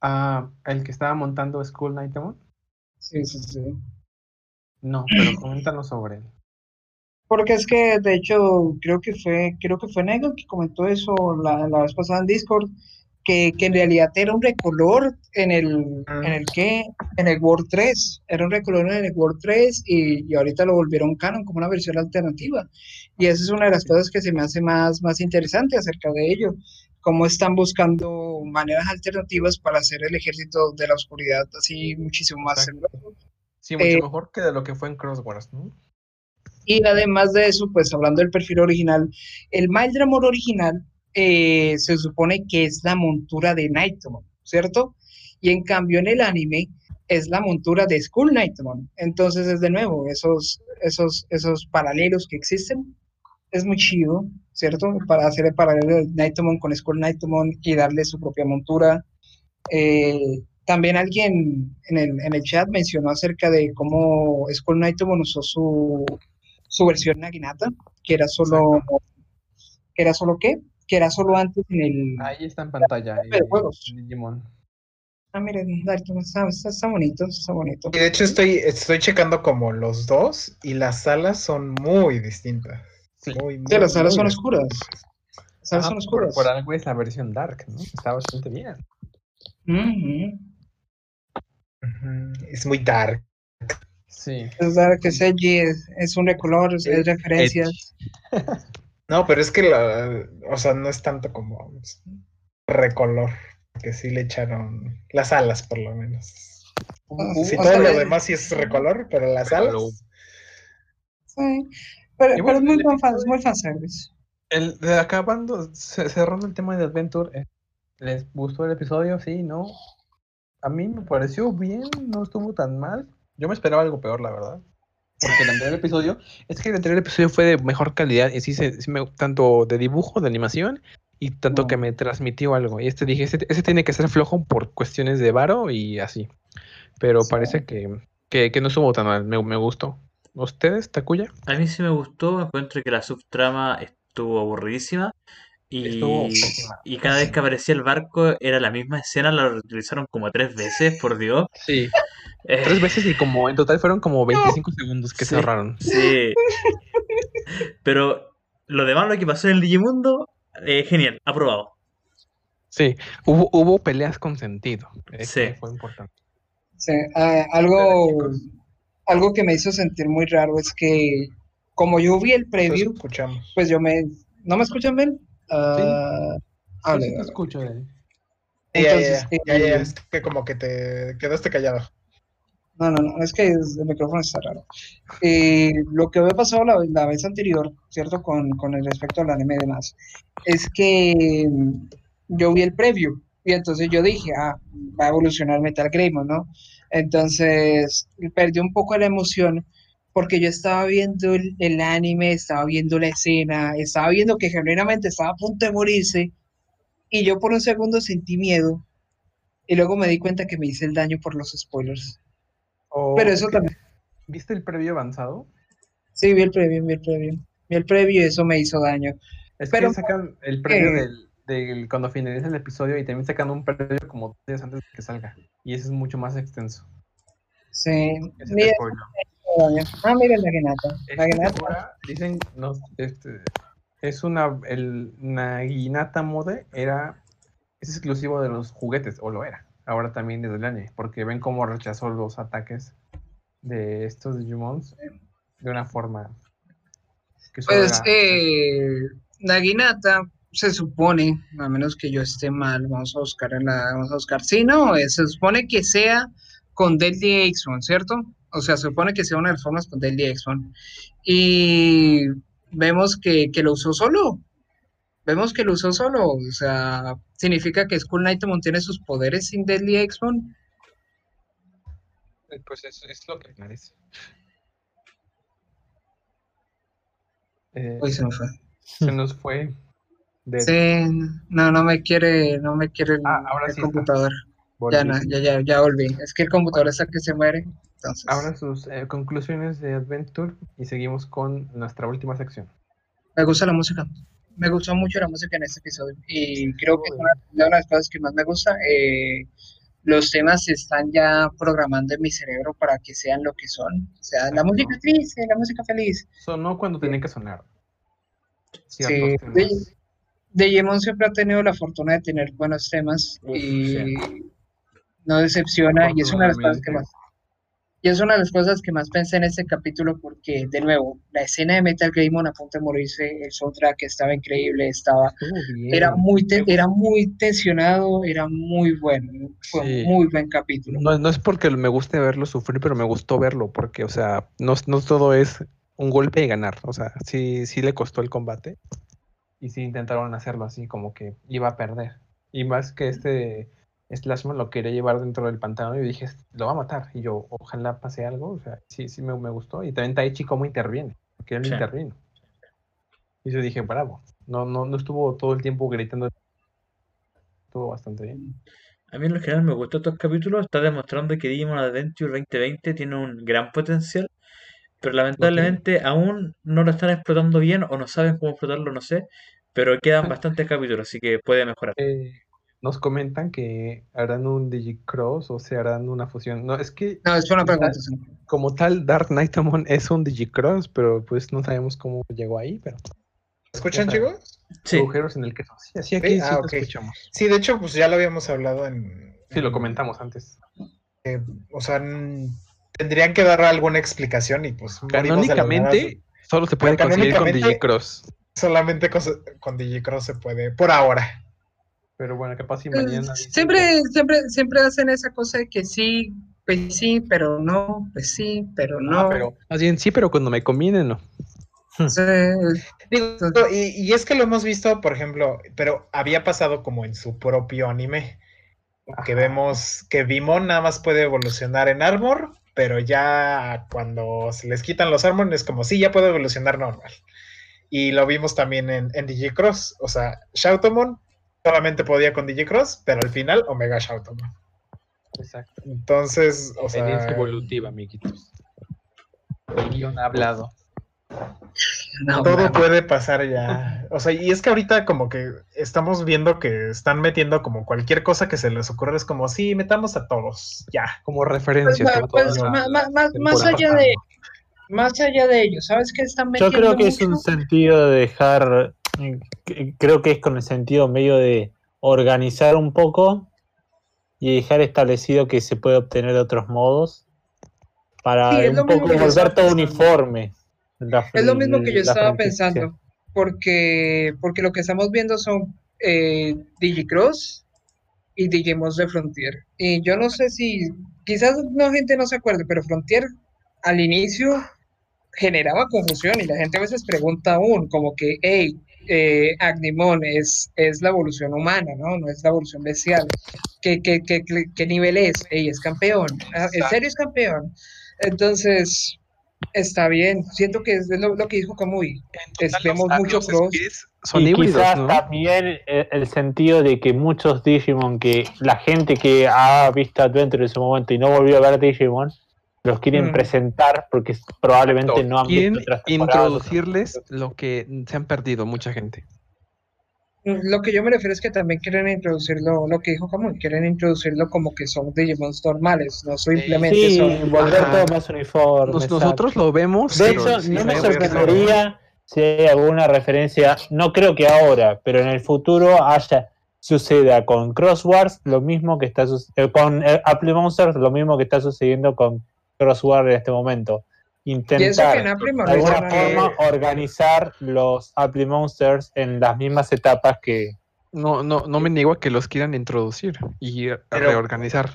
Ah, el que estaba montando School Night Demon. Sí, sí, sí. No, pero coméntanos sobre él. Porque es que, de hecho, creo que fue, creo que fue Nego que comentó eso la, la vez pasada en Discord, que, que en realidad era un recolor en el, en el que, en el World 3, era un recolor en el World 3 y, y ahorita lo volvieron canon como una versión alternativa. Y esa es una de las cosas que se me hace más, más interesante acerca de ello, cómo están buscando maneras alternativas para hacer el ejército de la oscuridad así muchísimo más seguro. Sí, mucho Eh, mejor que de lo que fue en Crosswords, ¿no? Y además de eso, pues hablando del perfil original, el Mildramon original eh, se supone que es la montura de Nightmon, ¿cierto? Y en cambio en el anime es la montura de Skull Nightmon. Entonces es de nuevo esos, esos, esos paralelos que existen. Es muy chido, ¿cierto? Para hacer el paralelo de Nightmon con Skull Nightmon y darle su propia montura. Eh, también alguien en el, en el chat mencionó acerca de cómo Skull Nightmon usó su, su versión Naginata, que era solo, que era solo qué, que era solo antes en el... Ahí está en pantalla. de eh, juegos. Digimon. Ah, miren, Dalton, está, está, está bonito, está bonito. Y de hecho estoy, estoy checando como los dos y las salas son muy distintas. Sí. Muy, Sí, las salas muy son oscuras. Las salas Ah, son oscuras. por algo es la versión Dark, ¿no? Está bastante bien. Es muy dark. Sí. Es dar que es edgy, es, es un recolor, es, es referencias. No, pero es que la, o sea, no es tanto como recolor, que sí le echaron las alas por lo menos. Ah, Sí, o todo lo demás sí es recolor, pero las Recolor. alas. Sí, pero, Y pero bueno, es muy el fan, muy fanservice. El, de acabando, ce- cerrando el tema de Adventure, eh, ¿les gustó el episodio? Sí, ¿no? A mí me pareció bien, no estuvo tan mal. Yo me esperaba algo peor, la verdad. Porque el anterior episodio, es que el anterior episodio fue de mejor calidad, y sí, se, sí me, tanto de dibujo, de animación, y tanto que Mm. me transmitió algo. Y este dije, ese, ese tiene que ser flojo por cuestiones de varo y así. Pero Sí. parece que, que, que no estuvo tan mal, me, me gustó. ¿Ustedes, Takuya? A mí sí me gustó, encuentro que la subtrama estuvo aburridísima y, Estuvo y cada vez que aparecía el barco era la misma escena, la reutilizaron como tres veces, por Dios. Sí. Eh, Tres veces y como en total fueron como 25 segundos que Sí. se ahorraron. Sí. Pero lo demás, lo que pasó en el Digimundo, eh, genial, aprobado. Sí, hubo, hubo peleas con sentido. Eso Sí. fue importante. Sí, ah, algo, algo que me hizo sentir muy raro es que como yo vi el Te preview, escuchamos. pues yo me... ¿No me escuchan bien? Ah, sí te hable. escucho, Dani. Ya, ya, entonces, ya, ya, ya, eh, es que como que te quedaste callado. No, no, no, es que el micrófono está raro. Eh, lo que había pasado la, la vez anterior, ¿cierto? Con, con el respecto al anime y demás, es que mm, yo vi el preview y entonces yo dije, ah, va a evolucionar Metal Greymon, ¿no? Entonces perdí un poco la emoción porque yo estaba viendo el, el anime, estaba viendo la escena, estaba viendo que genuinamente estaba a punto de morirse y yo por un segundo sentí miedo y luego me di cuenta que me hice el daño por los spoilers. Pero es eso también. ¿Viste el previo avanzado? Sí, vi el preview, vi el preview. Vi el preview y eso me hizo daño. Es Pero- que sacan el previo eh. del, del- cuando finaliza el episodio y también sacan un previo como días antes de que salga. Y ese es mucho más extenso. Sí. Ese Mira. Ah, mira la. Esta Naginata. temporada, dicen, no, este, es una, el Naginata Mode era, es exclusivo de los juguetes, o lo era, ahora también desde el anime, porque ven cómo rechazó los ataques de estos Digimons de una forma que Pues era- eh, Naginata se supone, a menos que yo esté mal, vamos a buscar en la, vamos a buscar. Sí, no, eh, se supone que sea con Deadly X1, ¿cierto? O sea, se supone que sea una de las formas con Deadly X1. Y vemos que, que lo usó solo. Vemos que lo usó solo. O sea, significa que Skull Knight tiene sus poderes sin Deadly X1. Eh, Pues es, es lo que parece. Eh, Uy, se me fue. se nos fue. de- Sí, no, no me quiere, no me quiere el, Ah, ahora el sí está. computador. Ya, no, ya, ya, ya volví. Es que el computador está que se muere. Entonces, Ahora sus eh, conclusiones de Adventure y seguimos con nuestra última sección. me gusta la música. Me gustó mucho la música en este episodio. Y creo que es una, una de las cosas que más me gusta. Eh, los temas se están ya programando en mi cerebro para que sean lo que son. O sea, la música triste, la música feliz. Sonó cuando tenía que sonar. Sí. Digimon siempre ha tenido la fortuna de tener buenos temas Uf, y no decepciona y es una de las cosas que más y es una de las cosas que más pensé en este capítulo porque de nuevo la escena de Metal Greymon a punto de morirse el soundtrack estaba increíble estaba era muy te- era muy tensionado era muy bueno fue Sí. un muy buen capítulo No, no es porque me guste verlo sufrir, pero me gustó verlo, porque, o sea, no, no todo es un golpe y ganar. O sea, sí, sí le costó el combate. Y sí intentaron hacerlo así, como que iba a perder. Y más que este Slashman lo quería llevar dentro del pantano y dije, lo va a matar. Y yo, ojalá pase algo. O sea, sí, sí me, me gustó. Y también Taichi cómo interviene, porque él Sí. intervino. Y yo dije, bravo. No, no, no estuvo todo el tiempo gritando. Estuvo bastante bien. A mí en lo general me gustó estos capítulos, está demostrando que Digimon Adventure 2020 tiene un gran potencial, pero lamentablemente aún no lo están explotando bien o no saben cómo explotarlo, no sé, pero quedan bastantes capítulos, así que puede mejorar. Eh, nos comentan que harán un Digicross o se harán una fusión. No, es que no es una pregunta sí. como tal Dark Knightamon es un Digicross, pero pues no sabemos cómo llegó ahí, pero ¿Escuchan, chicos? Sí, agujeros en el queso. Sí, así aquí Sí, sí, ah, te ok. escuchamos. Sí, de hecho, pues ya lo habíamos hablado en... Sí, lo en- comentamos antes. eh, o sea, tendrían que dar alguna explicación y pues. Canónicamente solo se puede conseguir con Digicross. Solamente con Digicross se puede, por ahora. Pero bueno, capaz si Pues, mañana. siempre siempre siempre hacen esa cosa de que sí pues sí pero no pues sí pero que- no Ah, pero más bien sí, pero cuando me conviene no. Digo, y, y es que lo hemos visto, por ejemplo, pero había pasado como en su propio anime, que Ajá. vemos que Vimon nada más puede evolucionar en Armor, pero ya cuando se les quitan los Armor es como, sí, ya puede evolucionar normal. Y lo vimos también en, en Digicross, o sea, Shoutomon solamente podía con Digicross, pero al final Omega Shoutomon. Exacto. Entonces, o sea, evolutiva, amiguitos. El guion ha hablado. no, todo man. puede pasar ya. O sea, y es que ahorita como que estamos viendo que están metiendo como cualquier cosa que se les ocurra, es como, sí, metamos a todos, ya. Como Pues, referencia. pues, ma- ma- más temporada allá de más allá de ello sabes que están Yo metiendo creo que es un sentido de dejar, creo que es con el sentido medio de organizar un poco y dejar establecido que se puede obtener de otros modos para Sí, un poco volver todo uniforme. la- Es lo mismo que yo la estaba pensando, porque, porque lo que estamos viendo son eh, Digicross y Digimon de Frontier. Y yo no sé si, quizás no gente no se acuerde, pero Frontier al inicio generaba confusión y la gente a veces pregunta aún, como que, hey, eh, Agnimon es, es la evolución humana, ¿no? No es la evolución bestial. ¿Qué, qué, qué, qué- qué nivel es? Hey, es campeón. Ah, ¿En serio es campeón? Entonces, está bien. Siento que es lo, lo que dijo Kamui. Vemos mucho los cross. son y híbridos, quizás ¿no? también eh, el sentido de que muchos Digimon, que la gente que ha visto Adventure en su momento y no volvió a ver Digimon, los quieren Mm. presentar porque probablemente no han Quieren visto introducirles lo que se han perdido mucha gente. Lo que yo me refiero es que también quieren introducirlo, lo que dijo Kamui, quieren introducirlo como que son Digimons normales, no simplemente Sí, son. volver todo más uniforme. Nos- nosotros lo vemos. De hecho, sí no me sorprendería si hay alguna referencia, no creo que ahora, pero en el futuro haya suceda con Crosswords lo mismo que está eh, con eh, Apple Monsters lo mismo que está sucediendo con Crossword en este momento. Intentar que de no alguna forma organizar los Apple Monsters en las mismas etapas que No, no, no me niego a que los quieran introducir y Pero- reorganizar.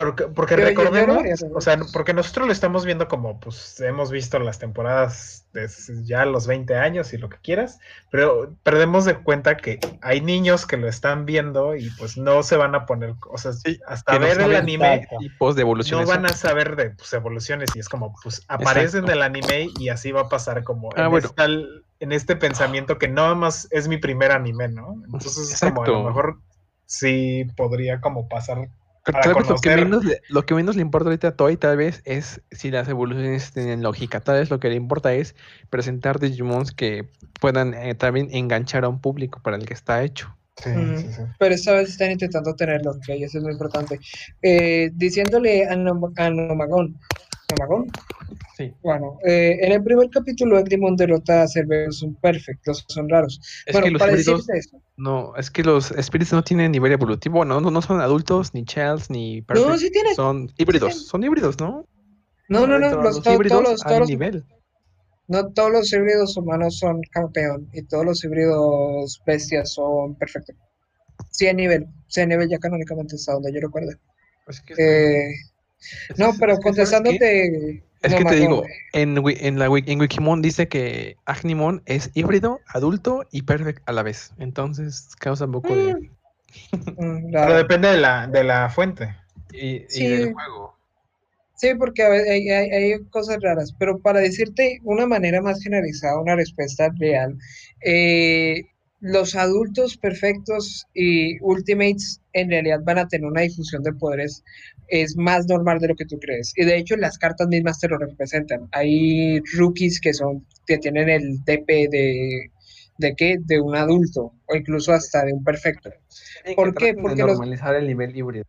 Porque, porque recordemos, o sea, porque nosotros lo estamos viendo como, pues, hemos visto las temporadas desde ya los 20 años y lo que quieras, pero perdemos de cuenta que hay niños que lo están viendo y pues no se van a poner, o sea, Sí, hasta que no ver el anime Exacto. Tipos de no evoluciones. van a saber de pues, evoluciones y es como, pues, aparece en el anime y así va a pasar como Ah, en, bueno. esta- en este pensamiento que nada más es mi primer anime, ¿no? Entonces es como a lo Exacto. mejor sí podría como pasar Pero para tal vez lo que, menos le, lo que menos le importa ahorita a Toy tal vez es si las evoluciones tienen lógica. Tal vez lo que le importa es presentar Digimons que puedan eh, también enganchar a un público para el que está hecho. Sí, sí, sí. Pero esta vez están intentando tenerlo, que eso es muy importante. Eh, diciéndole a, Nom- a Nomagón, ¿Nomagón? Sí. Bueno, eh, en el primer capítulo Agrimon derrota a Cerberus Perfect, los son raros. Es bueno, que los para decirte eso. no, es que los spirits no tienen nivel evolutivo. Bueno, no, no son adultos, ni childs, ni No, perfect. sí tiene. Son híbridos, tienen. son híbridos, ¿no? No, no, no, de los, los to- híbridos todos todos nivel. no todos los híbridos humanos son campeón y todos los híbridos bestias son perfectos. Sí, a nivel, sí, a nivel ya canónicamente está donde yo recuerdo. Es que, Eh, es no, pero contestándote. Es que te digo, en, en, la, en Wikimon dice que Agnimon es híbrido, adulto y perfect a la vez. Entonces causa un poco de... mm, Pero raro. depende de la, de la fuente. Y, del juego. Sí, porque hay, hay- hay cosas raras, pero para decirte una manera más generalizada, una respuesta real, eh, los adultos perfectos y ultimates en realidad van a tener una difusión de poderes, es más normal de lo que tú crees. Y de hecho las cartas mismas te lo representan. Hay rookies que son, que tienen el TP de, ¿de qué? De un adulto, o incluso hasta de un perfecto. ¿Por qué? Porque los- normalizar el nivel híbrido.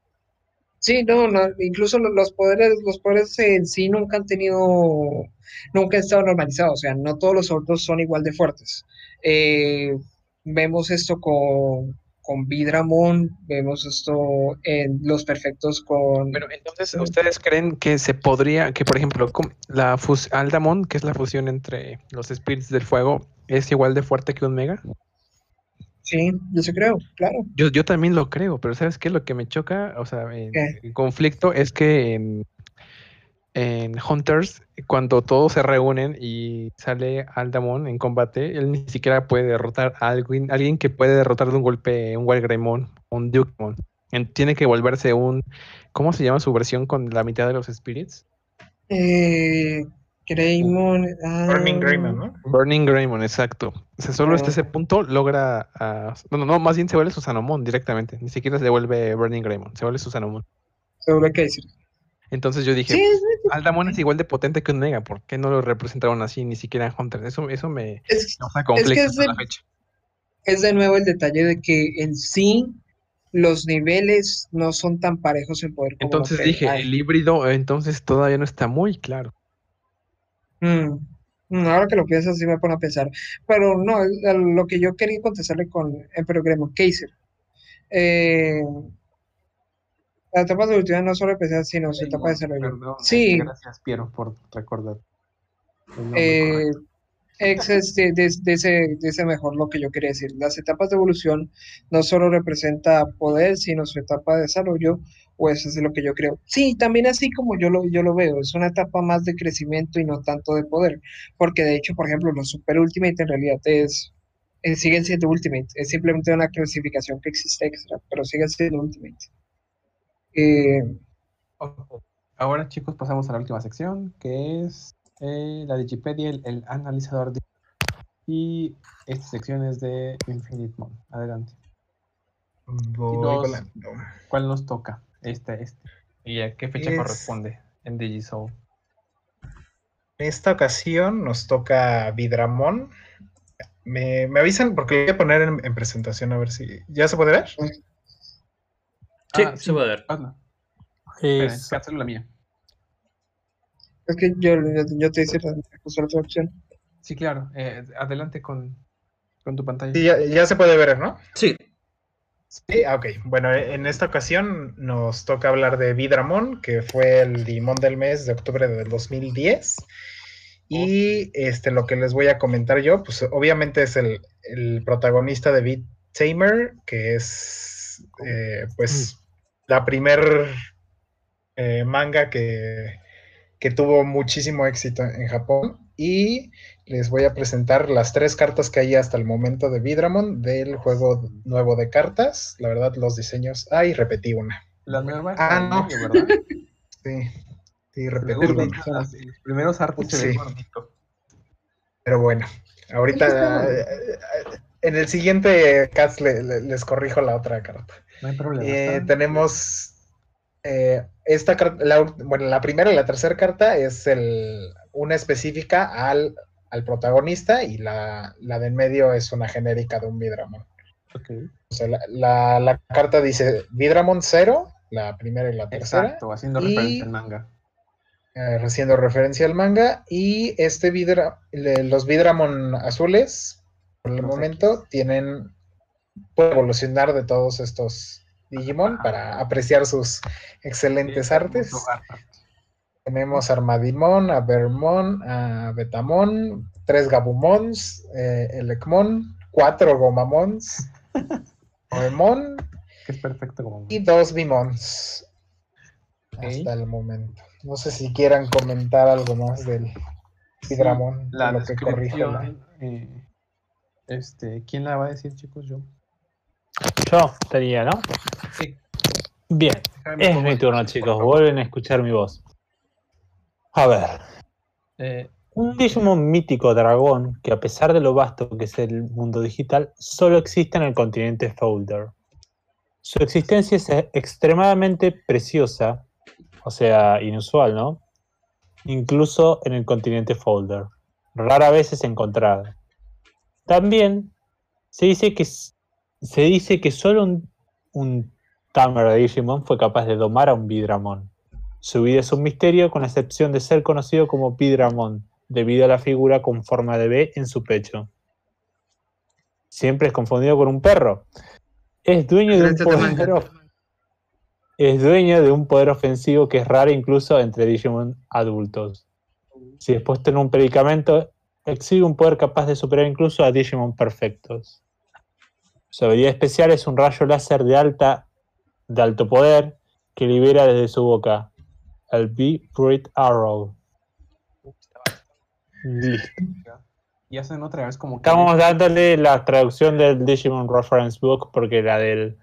Sí, no, no, incluso lo- los poderes, los poderes en sí nunca han tenido, nunca han estado normalizados, o sea, no todos los adultos son igual de fuertes. Eh, vemos esto con, con Vidramon, vemos esto en los perfectos con... Pero entonces, ¿ustedes creen que se podría, que por ejemplo, la fus Aldamon, que es la fusión entre los spirits del fuego, es igual de fuerte que un mega? Sí, yo sí creo, claro. Yo, yo también lo creo, pero ¿sabes qué? Lo que me choca, o sea, en conflicto es que en, en Hunters, cuando todos se reúnen y sale Aldamon en combate, él ni siquiera puede derrotar a alguien, alguien que puede derrotar de un golpe un Walgreymon, un Dukemon. En- Tiene que volverse un, ¿cómo se llama su versión con la mitad de los spirits? Eh, Greymon, ah, Burning Greymon, ¿no? Burning Greymon, exacto. O sea, solo hasta Ah. ese punto logra. a- no, no, no, más bien se vuelve Susanomon directamente. Ni siquiera se vuelve Burning Greymon, se vuelve Susanomon. Seguro que decir. Entonces yo dije, Sí, Aldamon es igual de potente que un Mega, ¿por qué no lo representaron así ni siquiera en Hunter? Eso, eso me es, causa conflicto es hasta de- la fecha. es de nuevo el detalle de que en sí los niveles no son tan parejos en poder como Entonces que dije, hay. el híbrido entonces todavía no está muy claro. Mm, mm, ahora que lo piensas, sí me pone a pensar. Pero no, el- el- lo que yo quería contestarle con Emperor Gremon, Kaiser. Eh, La etapa de evolución no solo empezar, sino su etapa de desarrollo. Perdón, Sí. Gracias, Piero, por recordar. Eh, ex este, de, de ese, de mejor lo que yo quería decir. Las etapas de evolución no solo representa poder, sino su etapa de desarrollo, o eso es lo que yo creo. Sí, también así como yo lo, yo lo veo, es una etapa más de crecimiento y no tanto de poder, porque de hecho, por ejemplo, los Super Ultimate en realidad es, eh, siguen siendo Ultimate, es simplemente una clasificación que existe extra, pero siguen siendo Ultimate. Eh. Ahora, chicos, pasamos a la última sección, que es eh, la Digipedia, el, el analizador. de- Y esta sección es de Infinite Mon. Adelante. Volando. ¿Cuál nos toca? Este, este. ¿Y a qué fecha Es- corresponde en Digisoul? En esta ocasión nos toca Vidramon. Me, me avisan porque lo voy a poner en, en presentación a ver si. ¿Ya se puede ver? Sí, Ah, se puede ver. Hazlo. Espera, Es- la mía. es que yo, yo, yo te hice la, otra opción. Sí, claro. eh, adelante con, con tu pantalla. Sí, ya, ya se puede ver, ¿no? Sí, Sí, ah, ok. Bueno, en esta ocasión nos toca hablar de Vidramon, que fue el Digimon del mes de octubre del 2010. Y este, lo que les voy a comentar yo, pues obviamente es el, el protagonista de Beat Tamer, que es eh, pues la primer eh, manga que, que tuvo muchísimo éxito en Japón. Y les voy a presentar las tres cartas que hay hasta el momento de Vidramon del juego nuevo de cartas. La verdad, los diseños. Ay, repetí una. La nueva Ah, no. medio, ¿verdad? Sí, sí, repetí una. los, primeros artes se ven Sí. gorditos. Pero bueno, ahorita eh, eh, en el siguiente cast le- le- les corrijo la otra carta. No hay problema. Eh, tenemos eh, esta carta, la, bueno, la primera y la tercera carta es el, una específica al, al protagonista y la, la de en medio es una genérica de un Vidramon. ok. O sea, la, la- la carta dice Vidramon 0, la primera y la tercera, Exacto, haciendo Y- referencia al manga. eh, haciendo referencia al manga, y este Vidra, le- los Vidramon azules, por el momento, tienen, pueden evolucionar de todos estos Digimon para apreciar sus excelentes Sí, artes. Tenemos a Armadimon, a Vermon, a Betamon, tres Gabumons, eh, Elecmon, cuatro Gomamons, Goemon Que es perfecto y dos Bimons. Hasta el momento. No sé si quieran comentar algo más del Vidramon, de La lo que corrige la- eh, este, ¿Quién la va a decir, chicos? Yo. Yo tenía, ¿no? Sí. Bien, es mi turno, chicos. Vuelven a escuchar mi voz. A ver, Eh, un Digimon mítico dragón que a pesar de lo vasto que es el mundo digital, solo existe en el continente Folder. Su existencia es extremadamente preciosa, o sea, inusual, ¿no? Incluso en el continente Folder. Rara vez es encontrada. También se dice que, se dice que solo un, un Tamer de Digimon fue capaz de domar a un Vidramon. Su vida es un misterio con la excepción de ser conocido como Vidramon, debido a la figura con forma de B en su pecho. Siempre es confundido con un perro. Es dueño de un Excelente poder, es dueño de un poder ofensivo que es raro incluso entre Digimon adultos. Si es puesto en un predicamento, exhibe un poder capaz de superar incluso a Digimon perfectos. Su habilidad especial es un rayo láser de alta de alto poder que libera desde su boca el B-Fruit Arrow. Listo. y hacen otra vez como que. Estamos dándole la traducción del Digimon Reference Book porque la del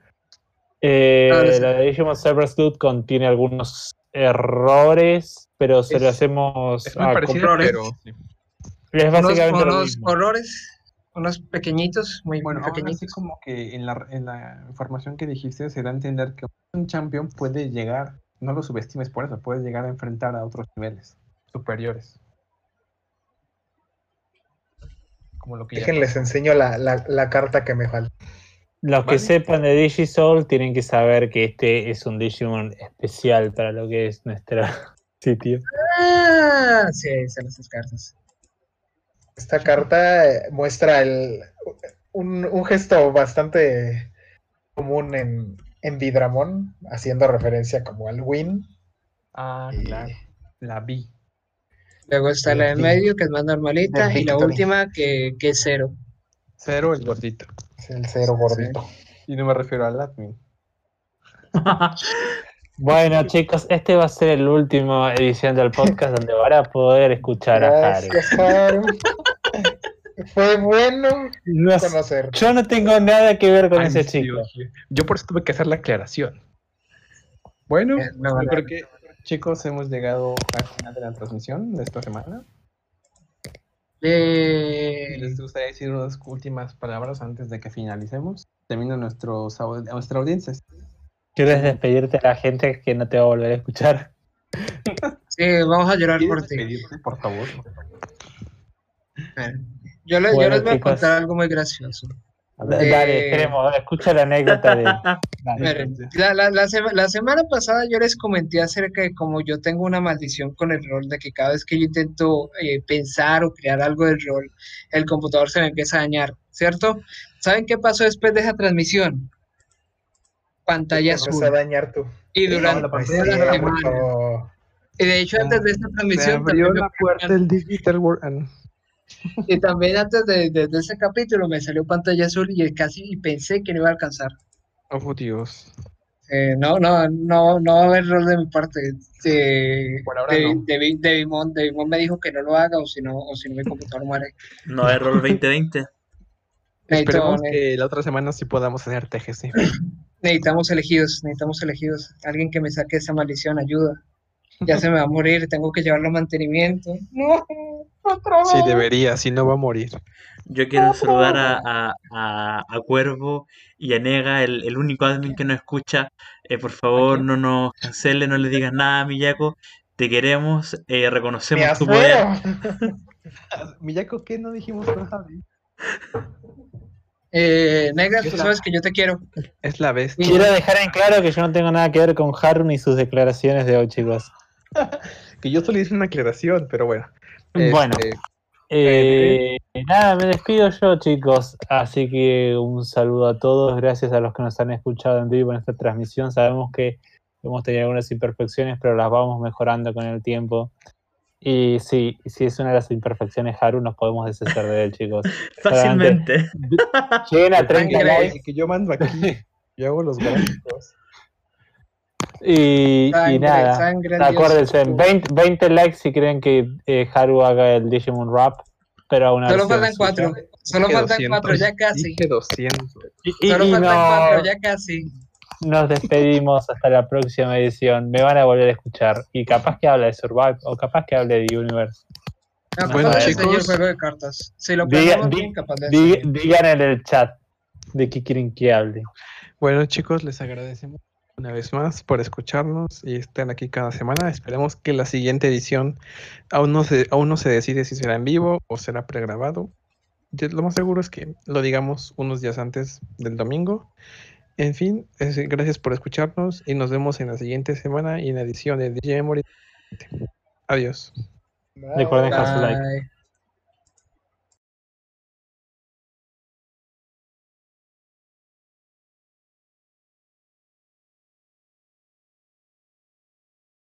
eh, Ah, la de Digimon Cyber Sleuth contiene algunos errores, pero se lo Es- hacemos Es muy a parecido, pero. Es básicamente lo unos mismo. colores, unos pequeñitos, muy, Bueno, así pequeñitos. como que en la, en la información que dijiste se da a entender que un campeón puede llegar, no lo subestimes por eso, puede llegar a enfrentar a otros niveles superiores. Como lo que ya Déjenles pasó. enseño la, la- la carta que me falta. Los que Vale. sepan de Digisoul tienen que saber que este es un Digimon especial para lo que es nuestro sitio. Ah, sí, están esas cartas. Esta carta eh, muestra el, un, un gesto bastante común en, en Vidramón, haciendo referencia como al Win. Ah, Y- claro. La vi. Luego está la de Del medio, que es más normalita, y la última, que, que es cero. Cero el gordito. Es el cero gordito. Y no me refiero al admin. Bueno, chicos, este va a ser la última edición del podcast donde van a poder escuchar a Haru. Fue bueno No conocer. yo no tengo nada que ver con Ay, ese sí, chico. oye. Yo por eso tuve que hacer la aclaración. Bueno, Eh, no, yo no. creo que, chicos, hemos llegado al final de la transmisión de esta semana. Eh, ¿Les gustaría decir unas últimas palabras antes de que finalicemos? Termino nuestros, aud- nuestra audiencia. ¿Quieres despedirte de la gente que no te va a volver a escuchar? sí, vamos a llorar por ¿Quieres ti. por favor? Eh, Yo, le- yo Bueno, les voy a chicos. contar algo muy gracioso. Da- Eh, Dale, queremos, escucha la anécdota de. Dale. La, la- la sema- la semana pasada yo les comenté acerca de cómo yo tengo una maldición con el rol, de que cada vez que yo intento eh, pensar o crear algo del rol, el computador se me empieza a dañar, ¿cierto? ¿Saben qué pasó después de esa transmisión? Pantalla Empezó azul. a dañar tú. Y durante la No es toda la semana. Y de hecho, antes de esta Se transmisión, abrió también me la puerta del Digital World. Y también antes de, de- de ese capítulo me salió pantalla azul y casi y pensé que no iba a alcanzar. Oh, Dios. Eh, no, no, no, no va a haber rol de mi parte. Eh, Por ahora de, no. de, Devimon me dijo que no lo haga o si no, o si no mi computador muere. No hay rol 2020. Necesito- Esperemos que la otra semana sí podamos hacer TGC. necesitamos elegidos, necesitamos elegidos. Alguien que me saque esa maldición, ayuda. Ya se me va a morir, tengo que llevarlo a mantenimiento. No, otra vez. Sí, debería, si no va a morir. Yo quiero saludar a, a, a- a Cuervo y a Nega, el, el único admin que nos escucha. Eh, por favor, no nos cancele, no le digas nada, Miyako. Te queremos, eh, ¡Mi reconocemos tu poder. Miyako, ¿qué no dijimos con Javi? Eh, Negra, ¿Qué tú la- sabes que yo te quiero. Es la bestia. Quiero dejar en claro que yo no tengo nada que ver con Haru ni sus declaraciones de hoy, chicos. Que yo solo hice una aclaración, pero bueno. Bueno. Este, Eh, nada, me despido yo, chicos. Así que un saludo a todos. Gracias a los que nos han escuchado en vivo en esta transmisión. Sabemos que hemos tenido algunas imperfecciones, pero las vamos mejorando con el tiempo. Y sí, si es una de las imperfecciones, Haru, nos podemos deshacer de él, chicos. Fácilmente. Lleguen a el 30 Tranquilo, likes que yo mando aquí. Yo hago los gráficos. Y, y Sangre, nada. sangre, Dios. Acuérdense, 20, 20 likes si creen que eh, Haru haga el Digimon Rap, pero una Solo faltan suya. cuatro. Solo Dije faltan 200, cuatro, ya casi. Dije 200. Y, y- Solo y faltan no- cuatro, ya casi. nos despedimos hasta la próxima edición. Me van a volver a escuchar. Y capaz que hable de Survive o capaz que hable de Universe. No, Bueno, chicos. el juego de cartas. Si lo Diga- planeamos di- bien, capaz de Di- digan en el chat de qué quieren que hable. Bueno, chicos, les agradecemos una vez más por escucharnos y estar aquí cada semana. Esperemos que la siguiente edición aún no se, aún no se decide si será en vivo o será pregrabado. Yo- Lo más seguro es que lo digamos unos días antes del domingo. En fin, es- gracias por escucharnos y nos vemos en la siguiente semana y en la edición de DJ Memory. Adiós. Recuerden dejar su like. Bye.